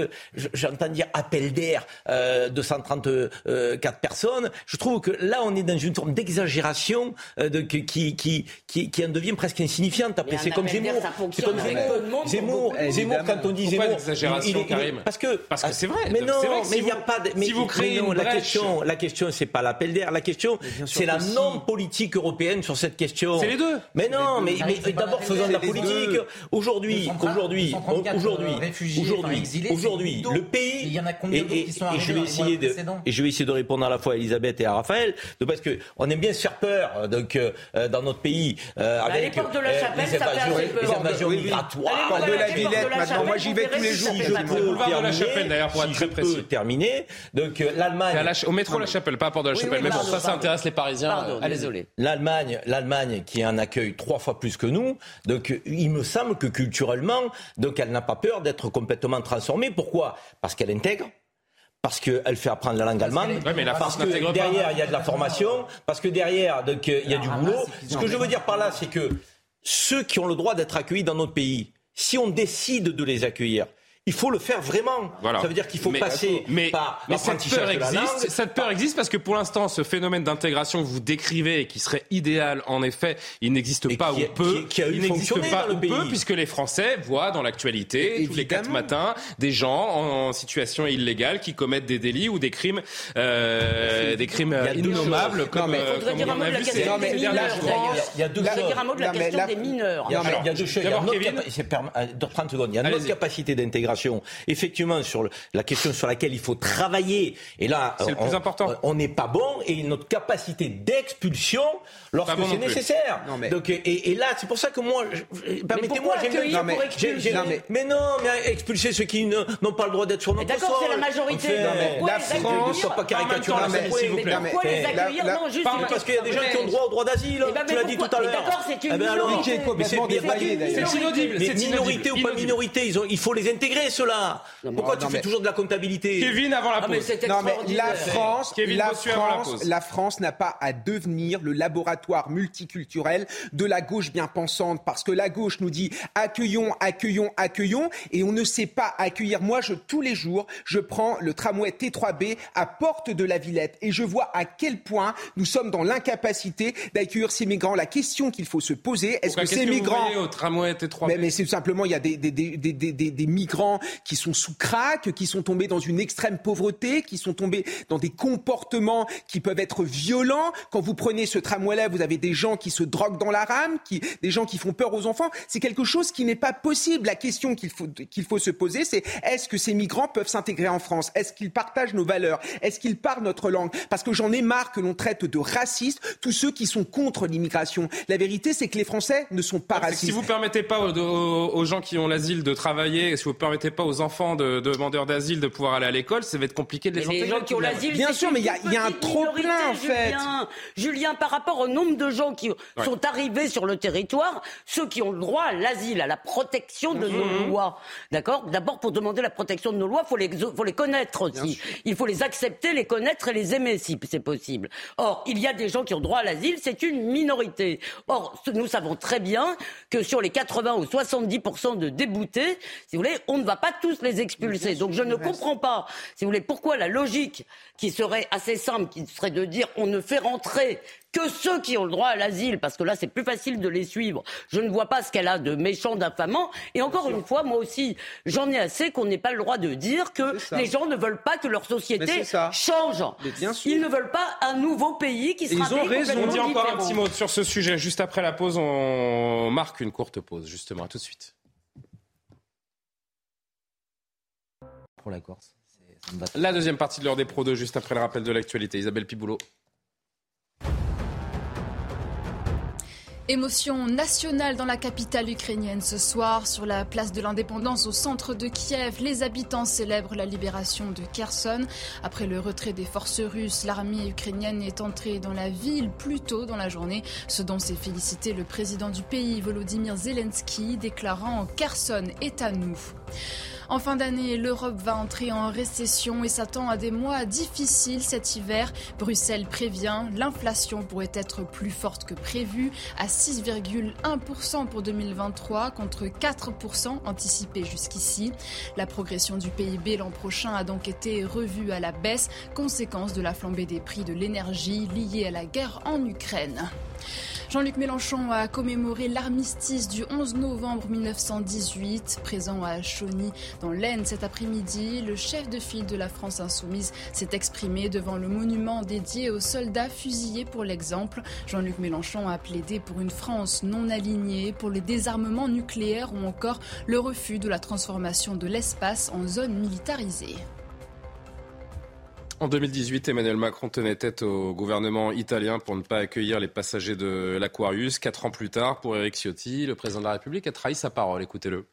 S9: j'entends dire appel d'air, euh, 234 personnes, je trouve que là, on est dans une forme d'exagération euh, de, qui, qui, qui, qui, en devient presque insignifiante. Après, c'est comme Zemmour. C'est comme Zemmour. Zemmour,
S4: de
S9: Zemmour, quand on dit
S1: Pourquoi
S9: Zemmour, il est- il est-
S1: Karim
S9: parce que
S1: Parce que c'est vrai.
S9: Mais non,
S1: vrai que
S9: mais
S1: si
S9: il n'y a
S1: vous-
S9: pas de. Mais,
S1: si vous créez
S9: mais non,
S1: une
S9: la question, la question, c'est pas l'appel d'air. La question, c'est la non politique européenne sur cette question.
S1: C'est les deux.
S9: Mais non, mais, d'abord faisons de la politique. Aujourd'hui,
S5: 230,
S9: aujourd'hui,
S5: 234,
S9: aujourd'hui,
S5: euh,
S9: aujourd'hui, aujourd'hui, le pays.
S5: Il y en a combien
S9: et, je
S5: dans
S9: vais essayer de, et je vais essayer de répondre à la fois à Elisabeth et à Raphaël, de parce que on aime bien se faire peur, euh, donc euh, euh, dans notre pays euh,
S4: Bah, les
S9: avec
S4: portes de la Chapelle,
S9: les invasions, les invasions
S7: Oui, oui.
S9: migratoires.
S7: De la Villette,
S4: la
S7: maintenant,
S4: Chapelle,
S7: moi, j'y vais tous les jours.
S9: je peux terminer,
S1: Chapelle, d'ailleurs, pour être très précis.
S9: terminer, donc l'Allemagne.
S1: À au métro La Chapelle, pas à Port de la Chapelle. mais bon, ça, ça intéresse les Parisiens.
S4: Désolé.
S9: L'Allemagne, l'Allemagne qui en accueille trois fois plus que nous, donc il me semble que culturellement, donc elle n'a pas peur d'être complètement transformée. Pourquoi? Parce qu'elle intègre. Parce qu'elle fait apprendre la langue allemande,
S1: Ouais, mais la
S9: parce que derrière il y a de la formation, parce que derrière donc euh, il y a du
S5: Alors,
S9: boulot. Ce que je veux dire par là, c'est que ceux qui ont le droit d'être accueillis dans notre pays, si on décide de les accueillir, il faut le faire vraiment. Voilà. Ça veut dire qu'il faut passer
S1: mais,
S9: par
S1: mais cette peur existe. Cette peur existe parce que pour l'instant, ce phénomène d'intégration que vous décrivez et qui serait idéal, en effet, il n'existe pas ou peu.
S9: Qui, a eu
S1: il n'existe pas ou peu puisque les Français voient dans l'actualité tous les quatre matins des gens en, situation illégale qui commettent des délits ou des crimes, euh, des crimes innommables
S4: comme. il faudrait dire un mot de la question des mineurs. Il y a deux choses. dire un mot de la question des mineurs.
S9: Il y a deux choses. Il y a une capacité d'intégration effectivement, sur la question sur laquelle il faut travailler. Et là,
S1: c'est le plus important.
S9: On n'est pas bon et notre capacité d'expulsion lorsque c'est nécessaire. Donc, et, là, c'est pour ça que moi, permettez-moi,
S4: mais,
S9: mais, non, mais expulser ceux qui n'ont pas le droit d'être sur notre sol.
S4: D'accord, c'est la majorité.
S9: la France, ne pas caricaturer,
S4: s'il vous plaît. Pourquoi les accueillir Non, juste
S9: parce qu'il y a des gens qui ont droit au droit d'asile. Eh ben, tu l'as dit tout à l'heure.
S4: D'accord, c'est une minorité.
S9: C'est inaudible. Mais minorité ou pas minorité, il faut les intégrer cela Pourquoi tu fais toujours de la comptabilité
S1: Kevin avant la pause.
S10: non, mais la France, la France, la France n'a pas à devenir le laboratoire multiculturel de la gauche bien pensante parce que la gauche nous dit accueillons, accueillons, accueillons et on ne sait pas accueillir. Moi, je, tous les jours, je prends le tramway T3B à Porte de la Villette et je vois à quel point nous sommes dans l'incapacité d'accueillir ces migrants. La question qu'il faut se poser, est-ce que ces migrants...
S1: au tramway T3B
S10: Mais, mais c'est simplement, il y a des, des, des, des, des qui sont sous crack, qui sont tombés dans une extrême pauvreté, qui sont tombés dans des comportements qui peuvent être violents. Quand vous prenez ce tramway-là, vous avez des gens qui se droguent dans la rame, qui, des gens qui font peur aux enfants. C'est quelque chose qui n'est pas possible. La question qu'il faut, qu'il faut se poser, c'est est-ce que ces migrants peuvent s'intégrer en France? Est-ce qu'ils partagent nos valeurs? Est-ce qu'ils parlent notre langue? Parce que j'en ai marre que l'on traite de racistes tous ceux qui sont contre l'immigration. La vérité, c'est que les Français ne sont pas racistes.
S1: Si vous permettez pas aux, aux gens qui ont l'asile de travailler, si vous permettez pas aux enfants de, demandeurs d'asile de pouvoir aller à l'école, ça va être compliqué de les intégrer.
S4: Les gens qui ont l'asile,
S10: bien sûr, mais il y a, un trop plein en fait.
S4: Julien, par rapport au nombre de gens qui sont arrivés sur le territoire, ceux qui ont le droit à l'asile, à la protection de nos mhm. lois, d'accord? D'abord, pour demander la protection de nos lois, faut les faut les connaître aussi. Il faut les accepter, les connaître et les aimer si c'est possible. Or, il y a des gens qui ont droit à l'asile, c'est une minorité. Or, nous savons très bien que sur les 80 ou 70 de déboutés, si vous voulez, on ne va pas tous les expulser. Donc je ne comprends pas, si vous voulez, pourquoi la logique qui serait assez simple, qui serait de dire on ne fait rentrer que ceux qui ont le droit à l'asile, parce que là c'est plus facile de les suivre. Je ne vois pas ce qu'elle a de méchant, d'infamant. Et encore une fois, moi aussi, j'en ai assez qu'on n'ait pas le droit de dire que les gens ne veulent pas que leur société change. Ils ne veulent pas un nouveau pays qui sera.
S1: Ils ont raison. On dit encore un petit mot sur ce sujet. Juste après la pause, on marque une courte pause, justement. À tout de suite.
S5: La Corse.
S1: La deuxième partie de l'heure des Pro 2, juste après le rappel de l'actualité. Isabelle Piboulot.
S2: Émotion nationale dans la capitale ukrainienne ce soir. Sur la place de l'indépendance au centre de Kiev, les habitants célèbrent la libération de Kherson. Après le retrait des forces russes, l'armée ukrainienne est entrée dans la ville plus tôt dans la journée, ce dont s'est félicité le président du pays, Volodymyr Zelensky, déclarant Kherson est à nous. En fin d'année, l'Europe va entrer en récession et s'attend à des mois difficiles cet hiver. Bruxelles prévient, l'inflation pourrait être plus forte que prévu, à 6,1% pour 2023 contre 4% anticipé jusqu'ici. La progression du PIB l'an prochain a donc été revue à la baisse, conséquence de la flambée des prix de l'énergie liée à la guerre en Ukraine. Jean-Luc Mélenchon a commémoré l'armistice du 11 novembre 1918. Présent à Chauny, dans l'Aisne cet après-midi, le chef de file de la France insoumise s'est exprimé devant le monument dédié aux soldats fusillés pour l'exemple. Jean-Luc Mélenchon a plaidé pour une France non alignée, pour le désarmement nucléaire ou encore le refus de la transformation de l'espace en zone militarisée.
S1: En 2018, Emmanuel Macron tenait tête au gouvernement italien pour ne pas accueillir les passagers de l'Aquarius. Quatre ans plus tard, pour Eric Ciotti, le président de la République a trahi sa parole. Écoutez-le.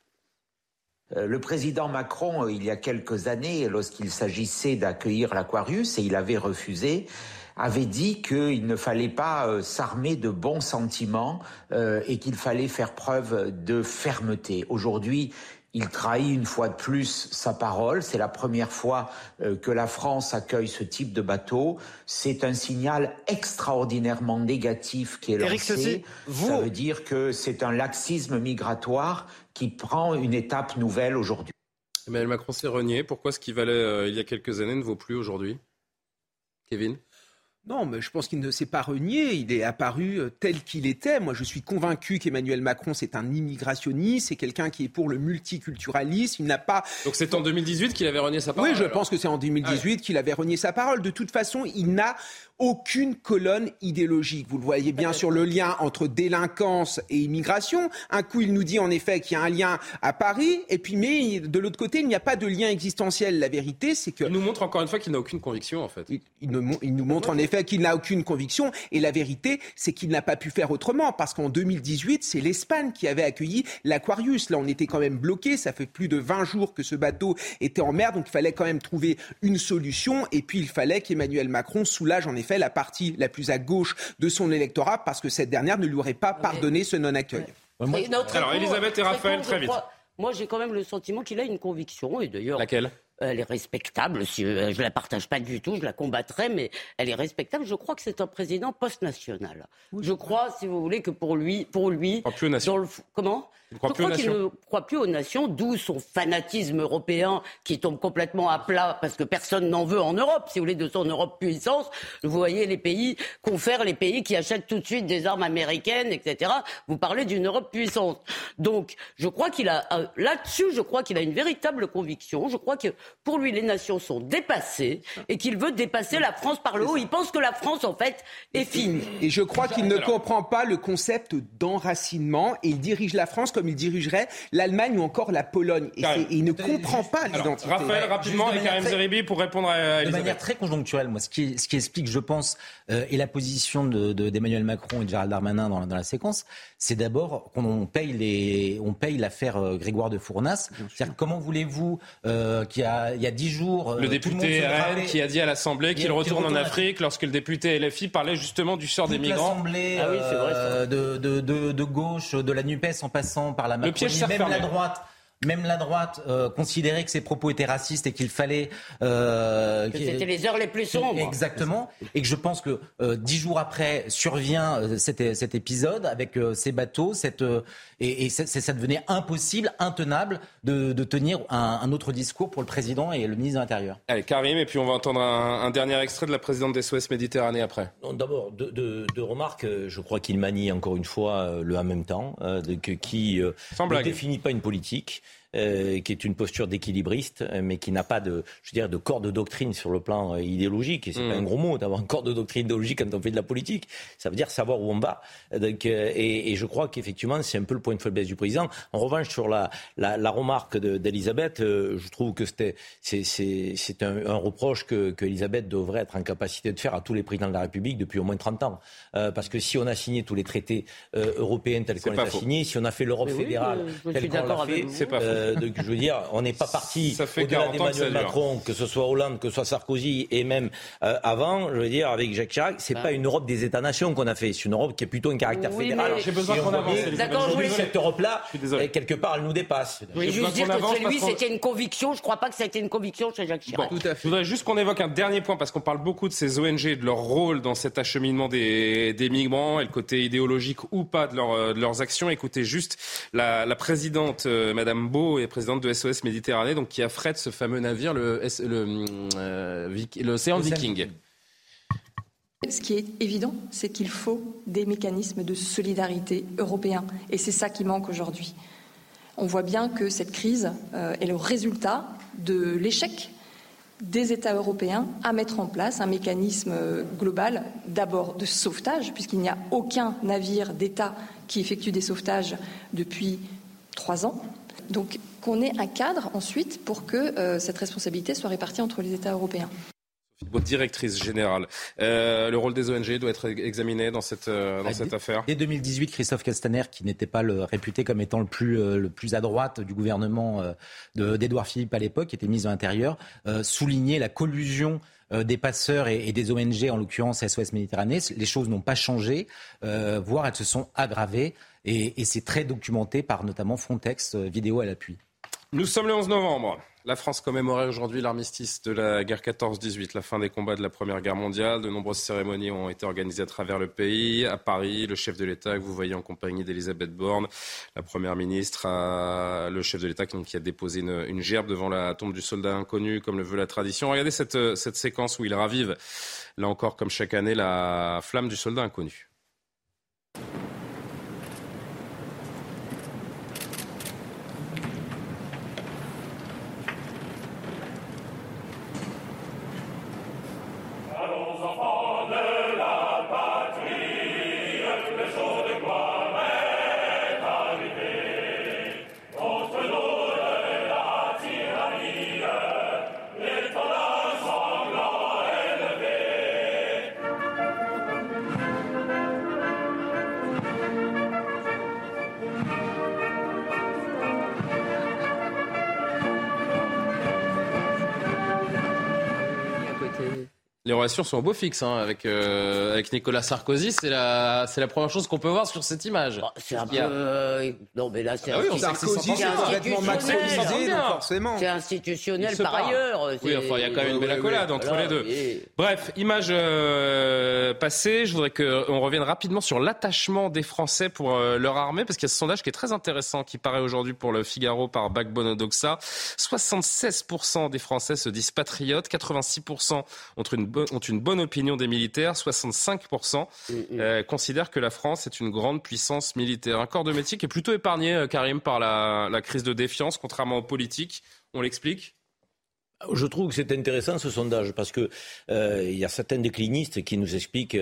S12: Euh, le président Macron, euh, il y a quelques années, lorsqu'il s'agissait d'accueillir l'Aquarius, et il avait refusé, avait dit qu'il ne fallait pas euh, s'armer de bons sentiments et qu'il fallait faire preuve de fermeté. Aujourd'hui, il trahit une fois de plus sa parole. C'est la première fois euh, que la France accueille ce type de bateau. C'est un signal extraordinairement négatif qui est lancé. Ça veut dire que c'est un laxisme migratoire qui prend une étape nouvelle aujourd'hui.
S1: Emmanuel Macron s'est renié. Pourquoi ce qui valait il y a quelques années ne vaut plus aujourd'hui? Kevin?
S10: Non, mais je pense qu'il ne s'est pas renié. Il est apparu euh, tel qu'il était. Moi, je suis convaincu qu'Emmanuel Macron, c'est un immigrationniste, c'est quelqu'un qui est pour le multiculturalisme. Il n'a pas.
S1: Donc c'est en 2018 qu'il avait renié sa parole.
S10: Oui, je pense que c'est en 2018 qu'il avait renié sa parole. De toute façon, il n'a aucune colonne idéologique. Vous le voyez bien sur le lien entre délinquance et immigration. Un coup, il nous dit en effet qu'il y a un lien à Paris, et puis mais de l'autre côté, il n'y a pas de lien existentiel. La vérité, c'est que
S1: il nous montre encore une fois qu'il n'a aucune conviction en fait.
S10: Il, il nous montre en effet qu'il n'a aucune conviction, et la vérité, c'est qu'il n'a pas pu faire autrement, parce qu'en 2018, c'est l'Espagne qui avait accueilli l'Aquarius. Là, on était quand même bloqué. Ça fait plus de 20 jours que ce bateau était en mer, donc il fallait quand même trouver une solution, et puis il fallait qu'Emmanuel Macron soulage en effet fait la partie la plus à gauche de son électorat parce que cette dernière ne lui aurait pas pardonné ce non-accueil.
S1: Alors, Elisabeth et Raphaël, très vite.
S4: Moi, j'ai quand même le sentiment qu'il a une conviction, et d'ailleurs.
S1: Laquelle?
S4: Elle est respectable. Si, euh, je ne la partage pas du tout, je la combattrai, mais elle est respectable. Je crois que c'est un président post-national. je crois, si vous voulez, que pour lui, pour lui,
S1: dans le,
S4: comment? Je crois qu'il ne croit plus aux nations, d'où son fanatisme européen qui tombe complètement à plat parce que personne n'en veut en Europe. Si vous voulez, de son Europe puissance, vous voyez les pays confèrent les pays qui achètent tout de suite des armes américaines, etc. Vous parlez d'une Europe puissance. Donc, je crois qu'il a euh, là-dessus, je crois qu'il a une véritable conviction. Je crois que pour lui, les nations sont dépassées et qu'il veut dépasser la France par le haut. Il pense que la France, en fait, est finie.
S10: Et je crois qu'il ne comprend pas le concept d'enracinement et il dirige la France comme il dirigerait l'Allemagne ou encore la Pologne. Et, il ne comprend pas l'identité.
S1: Raphaël, rapidement, et Karim Zeribi pour répondre à Elisabeth.
S5: De manière très conjoncturelle, moi, ce qui, ce qui explique, je pense, euh, et la position d'Emmanuel de, Macron et de Gérald Darmanin dans, dans la séquence, c'est d'abord qu'on paye les, on paye l'affaire euh, Grégoire de Fournas. C'est-à-dire comment voulez-vous euh, qu'il y a, il y a dix jours,
S1: le député le qui a dit à l'Assemblée qu'il retourne en Afrique lorsque le député LFI parlait justement du sort des migrants.
S5: L'Assemblée ah oui, vrai, de, de, de, de gauche, de la Nupes en passant par la Macronie, même la droite même la droite euh, considérait que ses propos étaient racistes et qu'il fallait.
S4: Euh, que c'était les heures les plus sombres.
S5: Exactement. Et que je pense que euh, dix jours après survient euh, cet, cet, épisode avec ces bateaux, cette, et, et ça devenait impossible, intenable de, de tenir un, un, autre discours pour le président et le ministre de l'Intérieur.
S1: Allez, Karim, et puis on va entendre un, un dernier extrait de la présidente des SOS Méditerranée après.
S9: D'abord, deux de, de remarques. Je crois qu'il manie encore une fois le en même temps, de, qui ne définit pas une politique. Euh, qui est une posture d'équilibriste, euh, mais qui n'a pas de, je veux dire, de corps de doctrine sur le plan euh, idéologique. Et c'est pas mm. un gros mot d'avoir un corps de doctrine idéologique quand on fait de la politique. Ça veut dire savoir où on va. Donc, et, et, je crois qu'effectivement, c'est un peu le point de faiblesse du président. En revanche, sur la, la, la remarque d'Elisabeth, je trouve que c'était, c'est un, un, reproche que, que Elisabeth devrait être en capacité de faire à tous les présidents de la République depuis au moins 30 ans. parce que si on a signé tous les traités européens tels qu'on les a signés, si on a fait l'Europe fédérale telle qu'on l'a fait, c'est pas euh, je veux dire, on n'est pas parti au-delà d'Emmanuel Macron, que ce soit Hollande, que ce soit Sarkozy, et même euh, avant, je veux dire, avec Jacques Chirac, c'est pas une Europe des États-nations qu'on a fait, c'est une Europe qui est plutôt un caractère fédéral.
S1: J'ai besoin qu'on avance.
S9: D'accord, cette Europe-là, quelque part, elle nous dépasse.
S4: Je voulais juste dire que chez lui, c'était une conviction. Je ne crois pas que ça a été une conviction chez Jacques Chirac.
S1: Tout à fait. Je voudrais juste qu'on évoque un dernier point, parce qu'on parle beaucoup de ces ONG, de leur rôle dans cet acheminement des, des migrants, et le côté idéologique ou pas de, leur, de leurs actions. Écoutez juste la, la présidente, euh, Madame Beau, et présidente de SOS Méditerranée, donc qui affrète ce fameux navire, le, le, euh, l'océan Viking.
S13: Ce qui est évident, c'est qu'il faut des mécanismes de solidarité européens. Et c'est ça qui manque aujourd'hui. On voit bien que cette crise euh, est le résultat de l'échec des États européens à mettre en place un mécanisme euh, global, d'abord de sauvetage, puisqu'il n'y a aucun navire d'État qui effectue des sauvetages depuis trois ans. Donc qu'on ait un cadre ensuite pour que euh, cette responsabilité soit répartie entre les États européens.
S1: Votre directrice générale, euh, le rôle des ONG doit être examiné dans cette, euh, dans cette affaire
S5: Dès 2018, Christophe Castaner, qui n'était pas le, réputé comme étant le plus, le plus à droite du gouvernement d'Edouard Philippe à l'époque, qui était ministre de l'Intérieur, soulignait la collusion des passeurs et, des ONG, en l'occurrence SOS Méditerranée. Les choses n'ont pas changé, voire elles se sont aggravées. Et, c'est très documenté par notamment Frontex, vidéo à l'appui.
S1: Nous sommes le 11 novembre. La France commémorait aujourd'hui l'armistice de la guerre 14-18, la fin des combats de la Première Guerre mondiale. De nombreuses cérémonies ont été organisées à travers le pays. À Paris, le chef de l'État, que vous voyez en compagnie d'Elisabeth Borne, la Première ministre, le chef de l'État qui a déposé une, gerbe devant la tombe du soldat inconnu, comme le veut la tradition. Regardez cette, cette séquence où il ravive, là encore comme chaque année, la flamme du soldat inconnu. Les relations sont au beau fixe hein, avec, euh, avec Nicolas Sarkozy. C'est la, c'est la première chose qu'on peut voir sur cette image.
S4: Bah, c'est un peu. Euh, non, mais là, c'est
S10: ah oui, Sarkozy, c'est complètement donc forcément.
S4: C'est institutionnel par ailleurs.
S1: Oui, enfin, il y a quand même une belle accolade entre les deux. Bref, image euh, passée. Je voudrais qu'on revienne rapidement sur l'attachement des Français pour leur armée, parce qu'il y a ce sondage qui est très intéressant, qui paraît aujourd'hui pour le Figaro par Backbone Odoxa. 76% des Français se disent patriotes, 86% ont une ont une bonne opinion des militaires. 65% mm, mm. euh, considèrent que la France est une grande puissance militaire. Un corps de métier qui est plutôt épargné, euh, Karim, par la, la crise de défiance, contrairement aux politiques. On l'explique?
S9: Je trouve que c'est intéressant ce sondage parce que euh, il y a certains déclinistes qui nous expliquent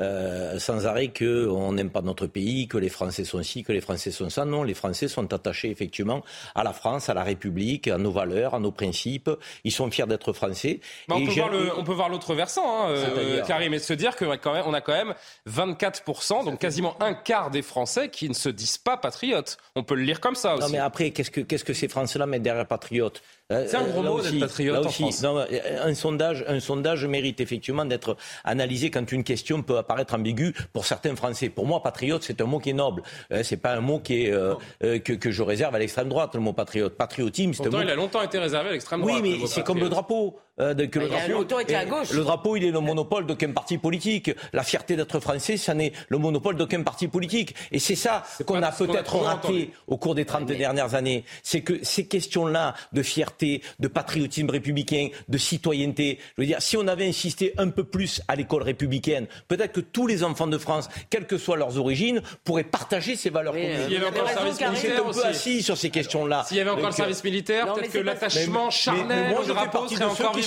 S9: euh, sans arrêt qu'on n'aime pas notre pays, que les Français sont ci, que les Français sont ça. Non, les Français sont attachés effectivement à la France, à la République, à nos valeurs, à nos principes. Ils sont fiers d'être Français.
S1: on, peut le, on, peut voir l'autre versant, hein, euh, Karim, et se dire qu'on on a quand même 24%, donc quasiment un quart des Français qui ne se disent pas patriotes. On peut le lire comme ça aussi.
S9: Non, mais après, qu'est-ce que, qu'est-ce que ces Français-là mettent derrière patriotes?
S1: Euh, c'est un gros mot d'être patriote en France.
S9: Euh, un, sondage, un sondage mérite effectivement d'être analysé quand une question peut apparaître ambiguë pour certains Français. Pour moi, patriote, c'est un mot qui est noble. Euh, c'est pas un mot qui est, que, que, je réserve à l'extrême droite, le mot patriote. Patriotisme,
S1: c'est un
S9: mot...
S1: il a longtemps été réservé à l'extrême droite.
S9: Oui, mais c'est comme le drapeau.
S4: Euh, que le, drapeau, à gauche.
S9: le drapeau, il est le monopole d'aucun parti politique. La fierté d'être français, ça n'est le monopole d'aucun parti politique. Et c'est ça qu'on a peut-être raté au cours des 30 dernières années. C'est que ces questions-là de fierté, de patriotisme républicain, de citoyenneté, je veux dire, si on avait insisté un peu plus à l'école républicaine, peut-être que tous les enfants de France, quelles que soient leurs origines, pourraient partager ces valeurs communes.
S1: S'il y avait encore le service militaire
S9: un peu assis sur ces questions-là.
S1: S'il y avait encore le service militaire, peut-être que l'attachement charnel au drapeau serait encore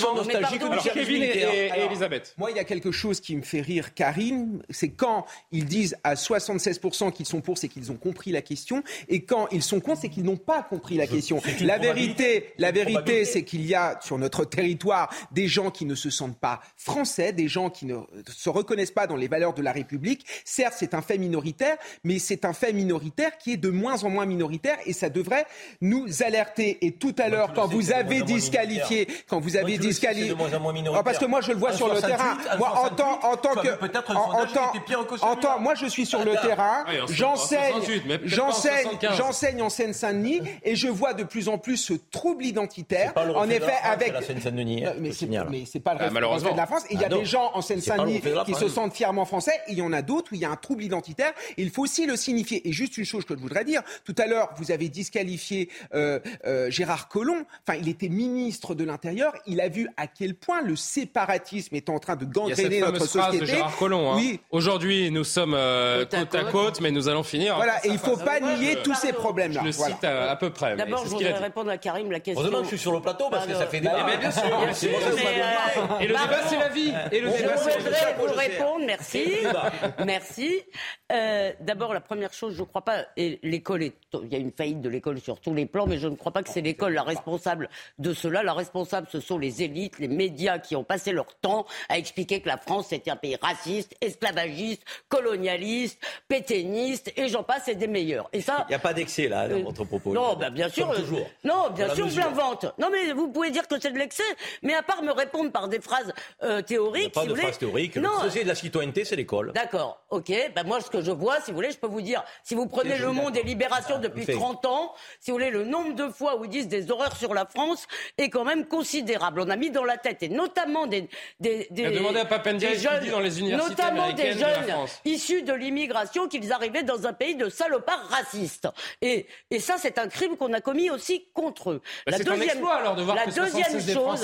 S1: Kevin et, Elisabeth.
S10: Moi, il y a quelque chose qui me fait rire, Karine, c'est quand ils disent à 76% qu'ils sont pour, c'est qu'ils ont compris la question, et quand ils sont contre, c'est qu'ils n'ont pas compris la question. La vérité, la vérité, c'est qu'il y a sur notre territoire des gens qui ne se sentent pas français, des gens qui ne se reconnaissent pas dans les valeurs de la République. Certes, c'est un fait minoritaire, mais c'est un fait minoritaire qui est de moins en moins minoritaire, et ça devrait nous alerter. Et tout à l'heure, quand vous avez disqualifié, quand vous avez disqualifié, ah, parce que moi je le vois sur le terrain. Moi en tant en tant que en tant moi je suis sur le terrain. J'enseigne j'enseigne j'enseigne en Seine-Saint-Denis et je vois de plus en plus ce trouble identitaire.
S9: En effet avec
S10: mais c'est pas le ah, reste de la France. Il y a des gens en Seine-Saint-Denis qui se sentent fièrement français. Il y en a d'autres où il y a un trouble identitaire. Il faut aussi le signifier. Et juste une chose que je voudrais dire. Tout à l'heure, vous avez disqualifié euh, euh, Gérard Collomb. Enfin, il était ministre de l'Intérieur. Il a vu à quel point le séparatisme est en train de gangréner notre société.
S1: de Gérard Collomb. Hein. Oui. Aujourd'hui, nous sommes euh, côte, à côte, mais nous allons finir.
S10: Voilà, et il ne faut pas nier tous ces problèmes-là.
S1: Je le cite à, peu près.
S4: D'abord, je voudrais répondre à Karim la question.
S9: Heureusement que je suis sur le plateau parce que ça fait débat.
S1: bien sûr. Et le débat, c'est la vie. Et le
S4: débat, Je voudrais vous répondre, merci. Merci. Euh, d'abord, la première chose, je ne crois pas, et l'école, il y a une faillite de l'école sur tous les plans, mais je ne crois pas que c'est l'école la responsable de cela. La responsable, ce sont les élites, les médias qui ont passé leur temps à expliquer que la France était un pays raciste, esclavagiste, colonialiste, pétainiste, et j'en passe, et des meilleurs. Et ça.
S9: Il n'y a pas d'excès là dans euh, votre propos.
S4: Non, ben, bien sûr. toujours. Non, bien sûr, je l'invente. Non, mais vous pouvez dire que c'est de l'excès, mais à part me répondre par des phrases euh, théoriques.
S9: pas de phrases théoriques. Non. Le de la citoyenneté, c'est l'école.
S4: D'accord, ok. Ben, moi, ce que je vois, si vous voulez, je peux vous dire, si vous prenez Le Monde et Libération depuis 30 ans, si vous voulez, le nombre de fois où ils disent des horreurs sur la France est quand même considérable. On a mis dans la tête, et notamment des, des, des,
S1: demandé à des jeunes, dans les universités
S4: notamment des jeunes
S1: de
S4: issus de l'immigration, qu'ils arrivaient dans un pays de salopards racistes. Et, et ça, c'est un crime qu'on a commis aussi contre eux.
S1: Bah, la deuxième, un exploit, alors, de voir
S4: la
S1: que
S4: deuxième chose,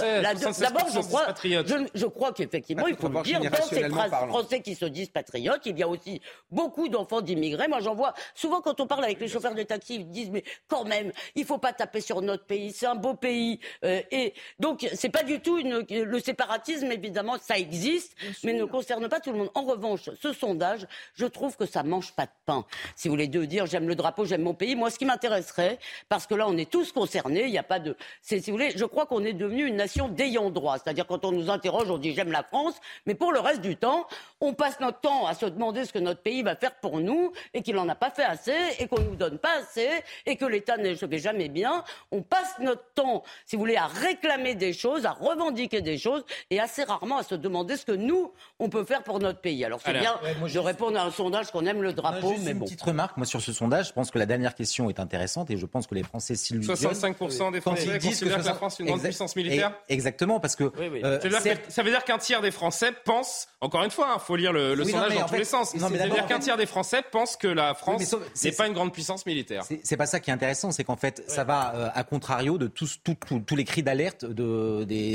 S4: d'abord, je crois, je, je, crois qu'effectivement, il faut le dire, dans ces Français qui se disent patriotes, il y a aussi beaucoup d'enfants d'immigrés. Moi, j'en vois souvent quand on parle avec les chauffeurs de taxi, ils disent mais quand même, il faut pas taper sur notre pays, c'est un beau pays. Euh, et donc, c'est pas du tout une, le séparatisme, évidemment, ça existe, mais ne concerne pas tout le monde. En revanche, ce sondage, je trouve que ça mange pas de pain. Si vous voulez dire j'aime le drapeau, j'aime mon pays, moi, ce qui m'intéresserait, parce que là, on est tous concernés, il n'y a pas de, si vous voulez, je crois qu'on est devenu une nation d'ayant droit. C'est-à-dire quand on nous interroge, on dit j'aime la France, mais pour le reste du temps, on passe notre temps à se demander ce que notre pays va faire pour nous et qu'il n'en a pas fait assez et qu'on ne nous donne pas assez et que l'État ne fait jamais bien. On passe notre temps, si vous voulez, à réclamer des choses, à revendiquer des choses et assez rarement à se demander ce que nous, on peut faire pour notre pays. Alors c'est bien moi, je réponds à un sondage qu'on aime le drapeau, mais
S5: une
S4: bon.
S5: petite remarque, moi, sur ce sondage, je pense que la dernière question est intéressante et je pense que les Français s'illusionnent.
S1: 65% des Français considèrent que, la France est une grande puissance militaire
S5: Exactement, parce que...
S1: Euh, ça veut dire qu'un tiers des Français pensent, encore une fois, il hein, faut lire le, sondage dans tous les sens, ça veut dire qu'un tiers des Français pensent que la France n'est pas une grande puissance militaire.
S5: C'est pas ça qui est intéressant, c'est qu'en fait, ça va euh, à contrario de tous, tous les cris d'alerte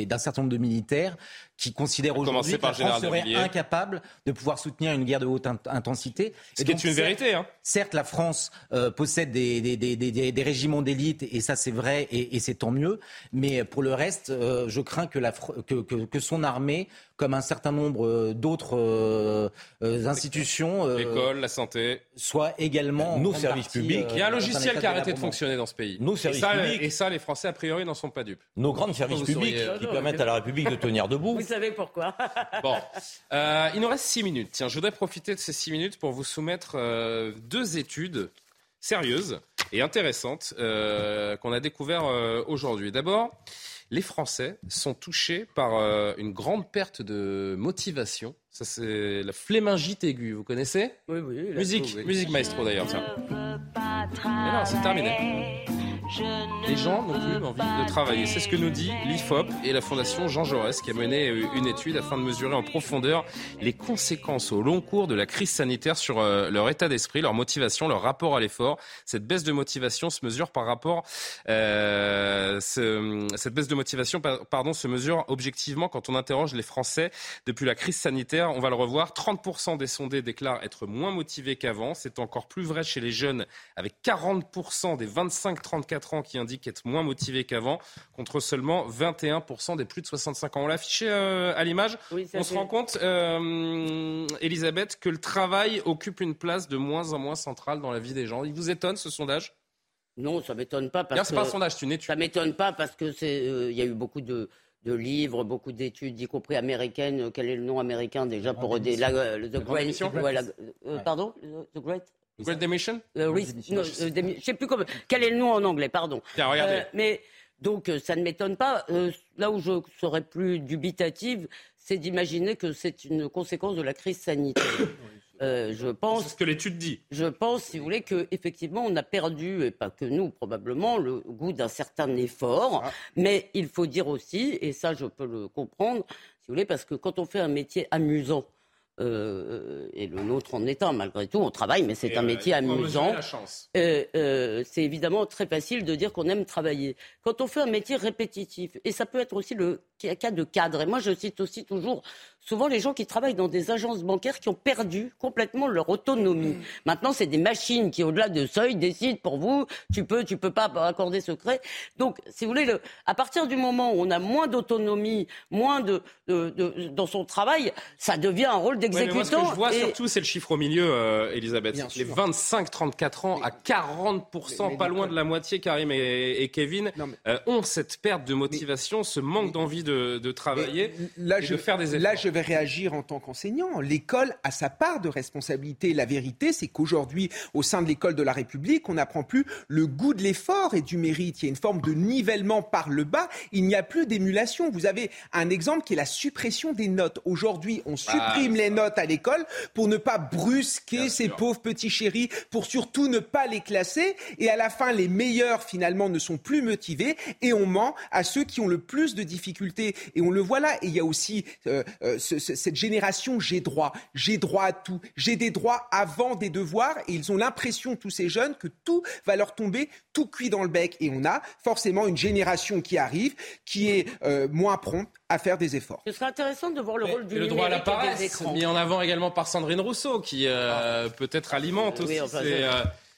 S5: d'un certain nombre de militaires qui considèrent aujourd'hui que la France serait incapable de pouvoir soutenir une guerre de haute intensité.
S1: Ce qui est une vérité. Hein.
S5: Certes, la France euh, possède des, des, des, des, régiments d'élite, et ça c'est vrai, et, et c'est tant mieux. Mais pour le reste, euh, je crains que, la, que, que, que, son armée, comme un certain nombre euh, d'autres institutions,
S1: l'école, la santé,
S5: soit également
S9: nos services publics.
S1: Il y a un logiciel qui a arrêté de fonctionner dans ce pays.
S9: Nos services
S1: et ça,
S9: publics.
S1: Et ça, les Français a priori n'en sont pas dupes.
S9: Nos grands services publics qui permettent à la République de tenir debout.
S4: Vous savez pourquoi
S1: Bon, euh, il nous reste six minutes. Tiens, je voudrais profiter de ces six minutes pour vous soumettre euh, deux études sérieuses et intéressantes euh, qu'on a découvert aujourd'hui. D'abord, les Français sont touchés par une grande perte de motivation. Ça, c'est la flémingite aiguë. Vous connaissez?
S4: Oui, oui.
S1: Musique, musique maestro d'ailleurs. Tiens. non, c'est terminé. Les gens n'ont plus envie de travailler. C'est ce que nous dit l'IFOP et la Fondation Jean Jaurès qui a mené euh, une étude afin de mesurer en profondeur les conséquences au long cours de la crise sanitaire sur euh, leur état d'esprit, leur motivation, leur rapport à l'effort. Cette baisse de motivation se mesure par rapport, euh, ce, cette baisse de motivation, pardon, se mesure objectivement quand on interroge les Français depuis la crise sanitaire. On va le revoir. 30% des sondés déclarent être moins motivés qu'avant. C'est encore plus vrai chez les jeunes avec 40% des 25-34 ans qui indiquent être moins motivés qu'avant, contre seulement 21% des plus de 65 ans. On l'a affiché euh, à l'image. On se rend compte, euh, Elisabeth, que le travail occupe une place de moins en moins centrale dans la vie des gens. Il vous étonne ce sondage?
S4: Non, ça m'étonne pas parce
S1: que. pas un sondage, c'est une étude.
S4: Ça m'étonne pas parce que c'est, euh, il y a eu beaucoup de livres, beaucoup d'études, y compris américaines. Quel est le nom américain déjà pour des, la, The Great, pardon, The Great
S1: Great Demission
S4: euh, oui, euh, Je sais plus comment. Quel est le nom en anglais, pardon.
S1: Tiens, regardez. Euh,
S4: mais donc ça ne m'étonne pas. là où je serais plus dubitative, c'est d'imaginer que c'est une conséquence de la crise sanitaire. je pense.
S1: C'est ce que l'étude dit.
S4: Je pense, si vous voulez, qu'effectivement, on a perdu, et pas que nous, probablement, le goût d'un certain effort. Ah. Mais il faut dire aussi, et ça, je peux le comprendre, si vous voulez, parce que quand on fait un métier amusant, euh, et le nôtre en un malgré tout. On travaille, mais c'est un euh, métier amusant. Euh, c'est évidemment très facile de dire qu'on aime travailler. Quand on fait un métier répétitif, et ça peut être aussi le cas de cadre, et moi je cite aussi toujours souvent les gens qui travaillent dans des agences bancaires qui ont perdu complètement leur autonomie. Mm. Maintenant, c'est des machines qui, au-delà de seuil, décident pour vous, tu peux, tu peux pas accorder secret. Donc, si vous voulez, le, à partir du moment où on a moins d'autonomie, moins de, de, dans son travail, ça devient un rôle d'exécutant. ce
S1: que je vois surtout, c'est le chiffre au milieu, euh, Elisabeth. Les 25-34 ans à 40%, pas loin de la moitié, Karim et, Kevin, euh, ont cette perte de motivation, ce manque d'envie de, de, travailler là, et je, de faire des efforts.
S10: Là, je vais réagir en tant qu'enseignant. L'école a sa part de responsabilité. La vérité, c'est qu'aujourd'hui, au sein de l'école de la République, on n'apprend plus le goût de l'effort et du mérite. Il y a une forme de nivellement par le bas. Il n'y a plus d'émulation. Vous avez un exemple qui est la suppression des notes. Aujourd'hui, on ah, supprime les notes à l'école pour ne pas brusquer ces pauvres petits chéris, pour surtout ne pas les classer. Et à la fin, les meilleurs, finalement, ne sont plus motivés et on ment à ceux qui ont le plus de difficultés. Et on le voit là. Et il y a aussi euh, euh, cette génération j'ai droit, j'ai droit à tout, j'ai des droits avant des devoirs. Et ils ont l'impression, tous ces jeunes, que tout va leur tomber tout cuit dans le bec. Et on a forcément une génération qui arrive, qui est euh, moins prompte à faire des efforts.
S4: Ce serait intéressant de voir le rôle du
S1: le droit à la paresse, mis en avant également par Sandrine Rousseau, qui ah. peut-être alimente aussi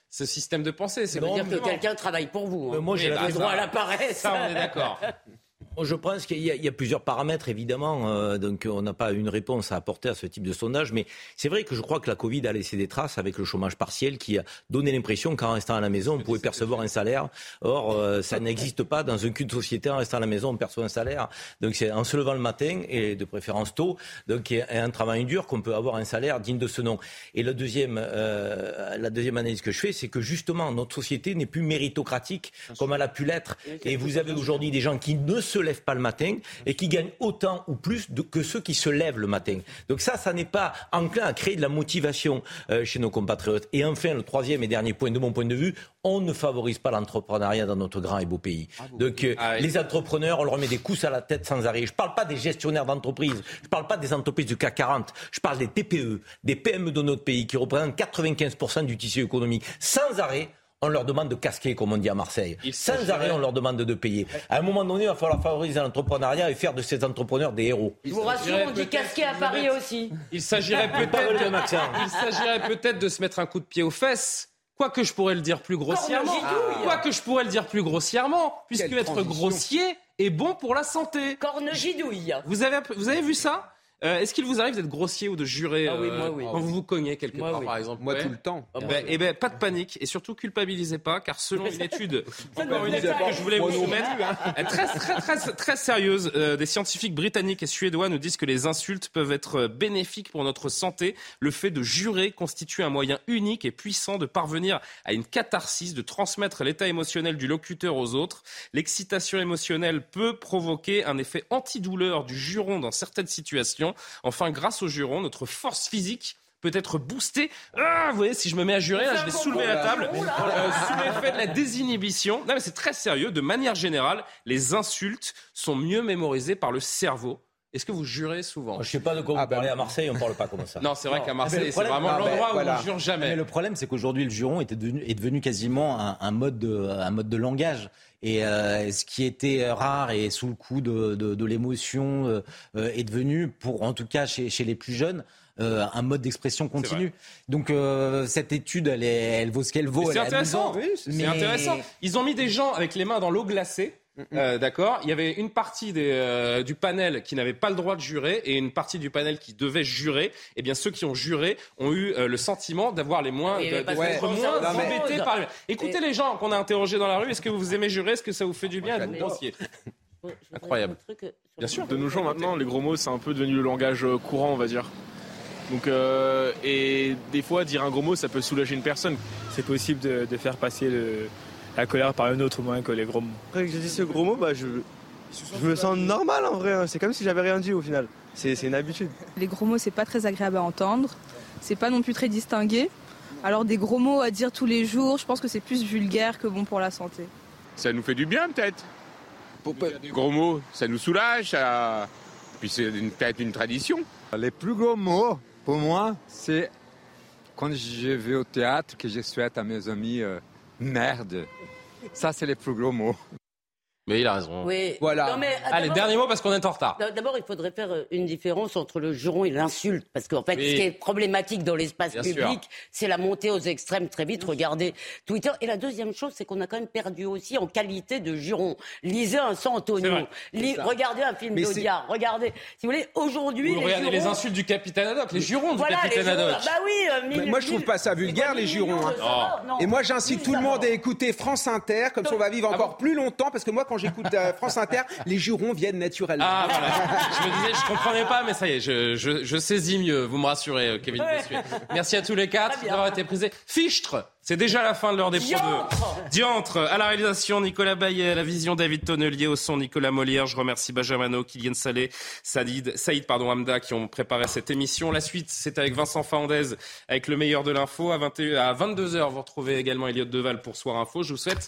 S1: ce système de pensée.
S4: C'est dire que quelqu'un travaille pour vous. Hein. Moi, j'ai le droit à la paresse.
S1: Ça, on est d'accord.
S9: Je pense qu'il y, a plusieurs paramètres, évidemment. Euh, donc, on n'a pas une réponse à apporter à ce type de sondage. Mais c'est vrai que je crois que la Covid a laissé des traces avec le chômage partiel qui a donné l'impression qu'en restant à la maison, on pouvait percevoir un salaire. Or, euh, ça n'existe pas dans aucune société. En restant à la maison, on perçoit un salaire. Donc, c'est en se levant le matin, et de préférence tôt, donc, et un travail dur, qu'on peut avoir un salaire digne de ce nom. Et la deuxième, euh, la deuxième analyse que je fais, c'est que justement, notre société n'est plus méritocratique comme elle a pu l'être. Et vous avez aujourd'hui des gens qui ne se lèvent pas le matin et qui gagnent autant ou plus que ceux qui se lèvent le matin. Donc ça, ça n'est pas enclin à créer de la motivation euh, chez nos compatriotes. Et enfin, le troisième et dernier point de mon point de vue, on ne favorise pas l'entrepreneuriat dans notre grand et beau pays. Ah, Donc euh, ah les entrepreneurs, on leur met des coups à la tête sans arrêt. Je ne parle pas des gestionnaires d'entreprises, je ne parle pas des entreprises du CAC 40, je parle des TPE, des PME de notre pays qui représentent 95% du tissu économique. Sans arrêt, on leur demande de casquer, comme on dit à Marseille. Sans arrêt, on leur demande de payer. À un moment donné, il va falloir favoriser l'entrepreneuriat et faire de ces entrepreneurs des héros.
S4: Je vous rassure, on dit casquer à Paris aussi.
S1: Il s'agirait peut-être de... peut de se mettre un coup de pied aux fesses. Quoi que je pourrais le dire plus grossièrement. Quoi que je pourrais le dire plus grossièrement, puisque être grossier est bon pour la santé.
S4: Corne gidouille.
S1: Vous avez, vous avez vu ça? Euh, est-ce qu'il vous arrive d'être grossier ou de jurer
S4: ah euh,
S1: quand vous vous cognez quelque part, par exemple?
S10: Moi, tout le temps.
S1: Eh ben, eh ben, pas de panique et surtout culpabilisez pas, car selon une étude, encore une étude que je voulais vous soumettre, hein. très, très, très, très sérieuse, euh, des scientifiques britanniques et suédois nous disent que les insultes peuvent être bénéfiques pour notre santé. Le fait de jurer constitue un moyen unique et puissant de parvenir à une catharsis, de transmettre l'état émotionnel du locuteur aux autres. L'excitation émotionnelle peut provoquer un effet antidouleur du juron dans certaines situations. Enfin, grâce au juron, notre force physique peut être boostée. Ah, vous voyez, si je me mets à jurer, là, je vais soulever la table. Euh, sous l'effet de la désinhibition. Non, mais c'est très sérieux. De manière générale, les insultes sont mieux mémorisées par le cerveau. Est-ce que vous jurez souvent
S9: Je ne sais pas de quoi vous ah, ben parlez à Marseille, on ne parle pas comme ça.
S1: Non, c'est vrai qu'à Marseille, c'est vraiment l'endroit où on ne jure jamais.
S5: Mais le problème, c'est qu'aujourd'hui, le juron est devenu, est devenu quasiment un, mode de, un mode de langage. Et euh, ce qui était rare et sous le coup de, de, de l'émotion euh, euh, est devenu, pour en tout cas chez, chez les plus jeunes, euh, un mode d'expression continu. Donc euh, cette étude, elle, est, elle vaut ce qu'elle vaut.
S1: C'est intéressant. Oui, c'est intéressant. Ils ont mis des gens avec les mains dans l'eau glacée. Euh, d'accord. Il y avait une partie des, euh, du panel qui n'avait pas le droit de jurer et une partie du panel qui devait jurer. Et eh bien, ceux qui ont juré ont eu le sentiment d'avoir les moins, d'être moins embêtés par. Écoutez les gens qu'on a interrogés dans la rue. Est-ce que vous aimez jurer? Est-ce que ça vous fait du bien? Vous pensiez Incroyable.
S14: Bien sûr. De nos jours maintenant, les gros mots, c'est un peu devenu le langage euh, courant, on va dire. Donc, euh, et des fois, dire un gros mot, ça peut soulager une personne.
S15: C'est possible de, faire passer la colère par un autre moyen que les gros mots.
S16: Après que j'ai dit ce gros mot, bah, je, je me sens normal en vrai. Hein. C'est comme si j'avais rien dit au final. C'est une habitude.
S17: Les gros mots, c'est pas très agréable à entendre. C'est pas non plus très distingué. Alors des gros mots à dire tous les jours, je pense que c'est plus vulgaire que bon pour la santé.
S18: Ça nous fait du bien peut-être des gros mots, ça nous soulage, puis c'est peut-être une tradition.
S19: Les plus gros mots, pour moi, c'est quand je vais au théâtre que je souhaite à mes amis euh, merde. Ça, c'est les plus gros mots.
S1: Mais il a raison.
S4: Oui.
S10: Voilà.
S4: Non, mais,
S1: Allez, dernier mot parce qu'on est en retard.
S4: D'abord, il faudrait faire euh, une différence entre le juron et l'insulte. Parce qu'en fait,
S1: Oui.
S4: ce qui est problématique dans l'espace public, c'est la montée aux extrêmes très vite. Regardez Twitter. Et la deuxième chose, c'est qu'on a quand même perdu aussi en qualité de juron. Lisez un San Antonio. regardez un film d'Audiard. Regardez. Si vous voulez, aujourd'hui.
S1: Vous
S4: les
S1: regardez les insultes du capitaine Haddock, les jurons
S4: Voilà,
S1: du capitaine. Haddock.
S4: Bah oui. euh,
S10: Mais
S4: mille-
S10: moi, je trouve pas ça vulgaire, les jurons. hein.
S4: non.
S10: Et moi, j'incite tout le monde à écouter France Inter, comme ça on va vivre encore plus longtemps, parce que moi, quand j'écoute euh, France Inter, les jurons viennent naturellement.
S1: Ah voilà, je me disais, je comprenais pas, mais ça y est, je, je, je saisis mieux. Vous me rassurez, euh, Kevin Bossuet. Merci à tous les quatre d'avoir été prisés. Fichtre, c'est déjà la fin de l'heure des Pro 2. Diantre, à la réalisation Nicolas Bayet, à la vision David Tonnelier, au son Nicolas Molière. Je remercie Benjamin Kylian Salé, Saïd, Saïd pardon, Hamda qui ont préparé cette émission. La suite, c'est avec Vincent Fernandez, avec le meilleur de l'info. À, 21 à 22h, vous retrouvez également Elliot Deval pour Soir Info. Je vous souhaite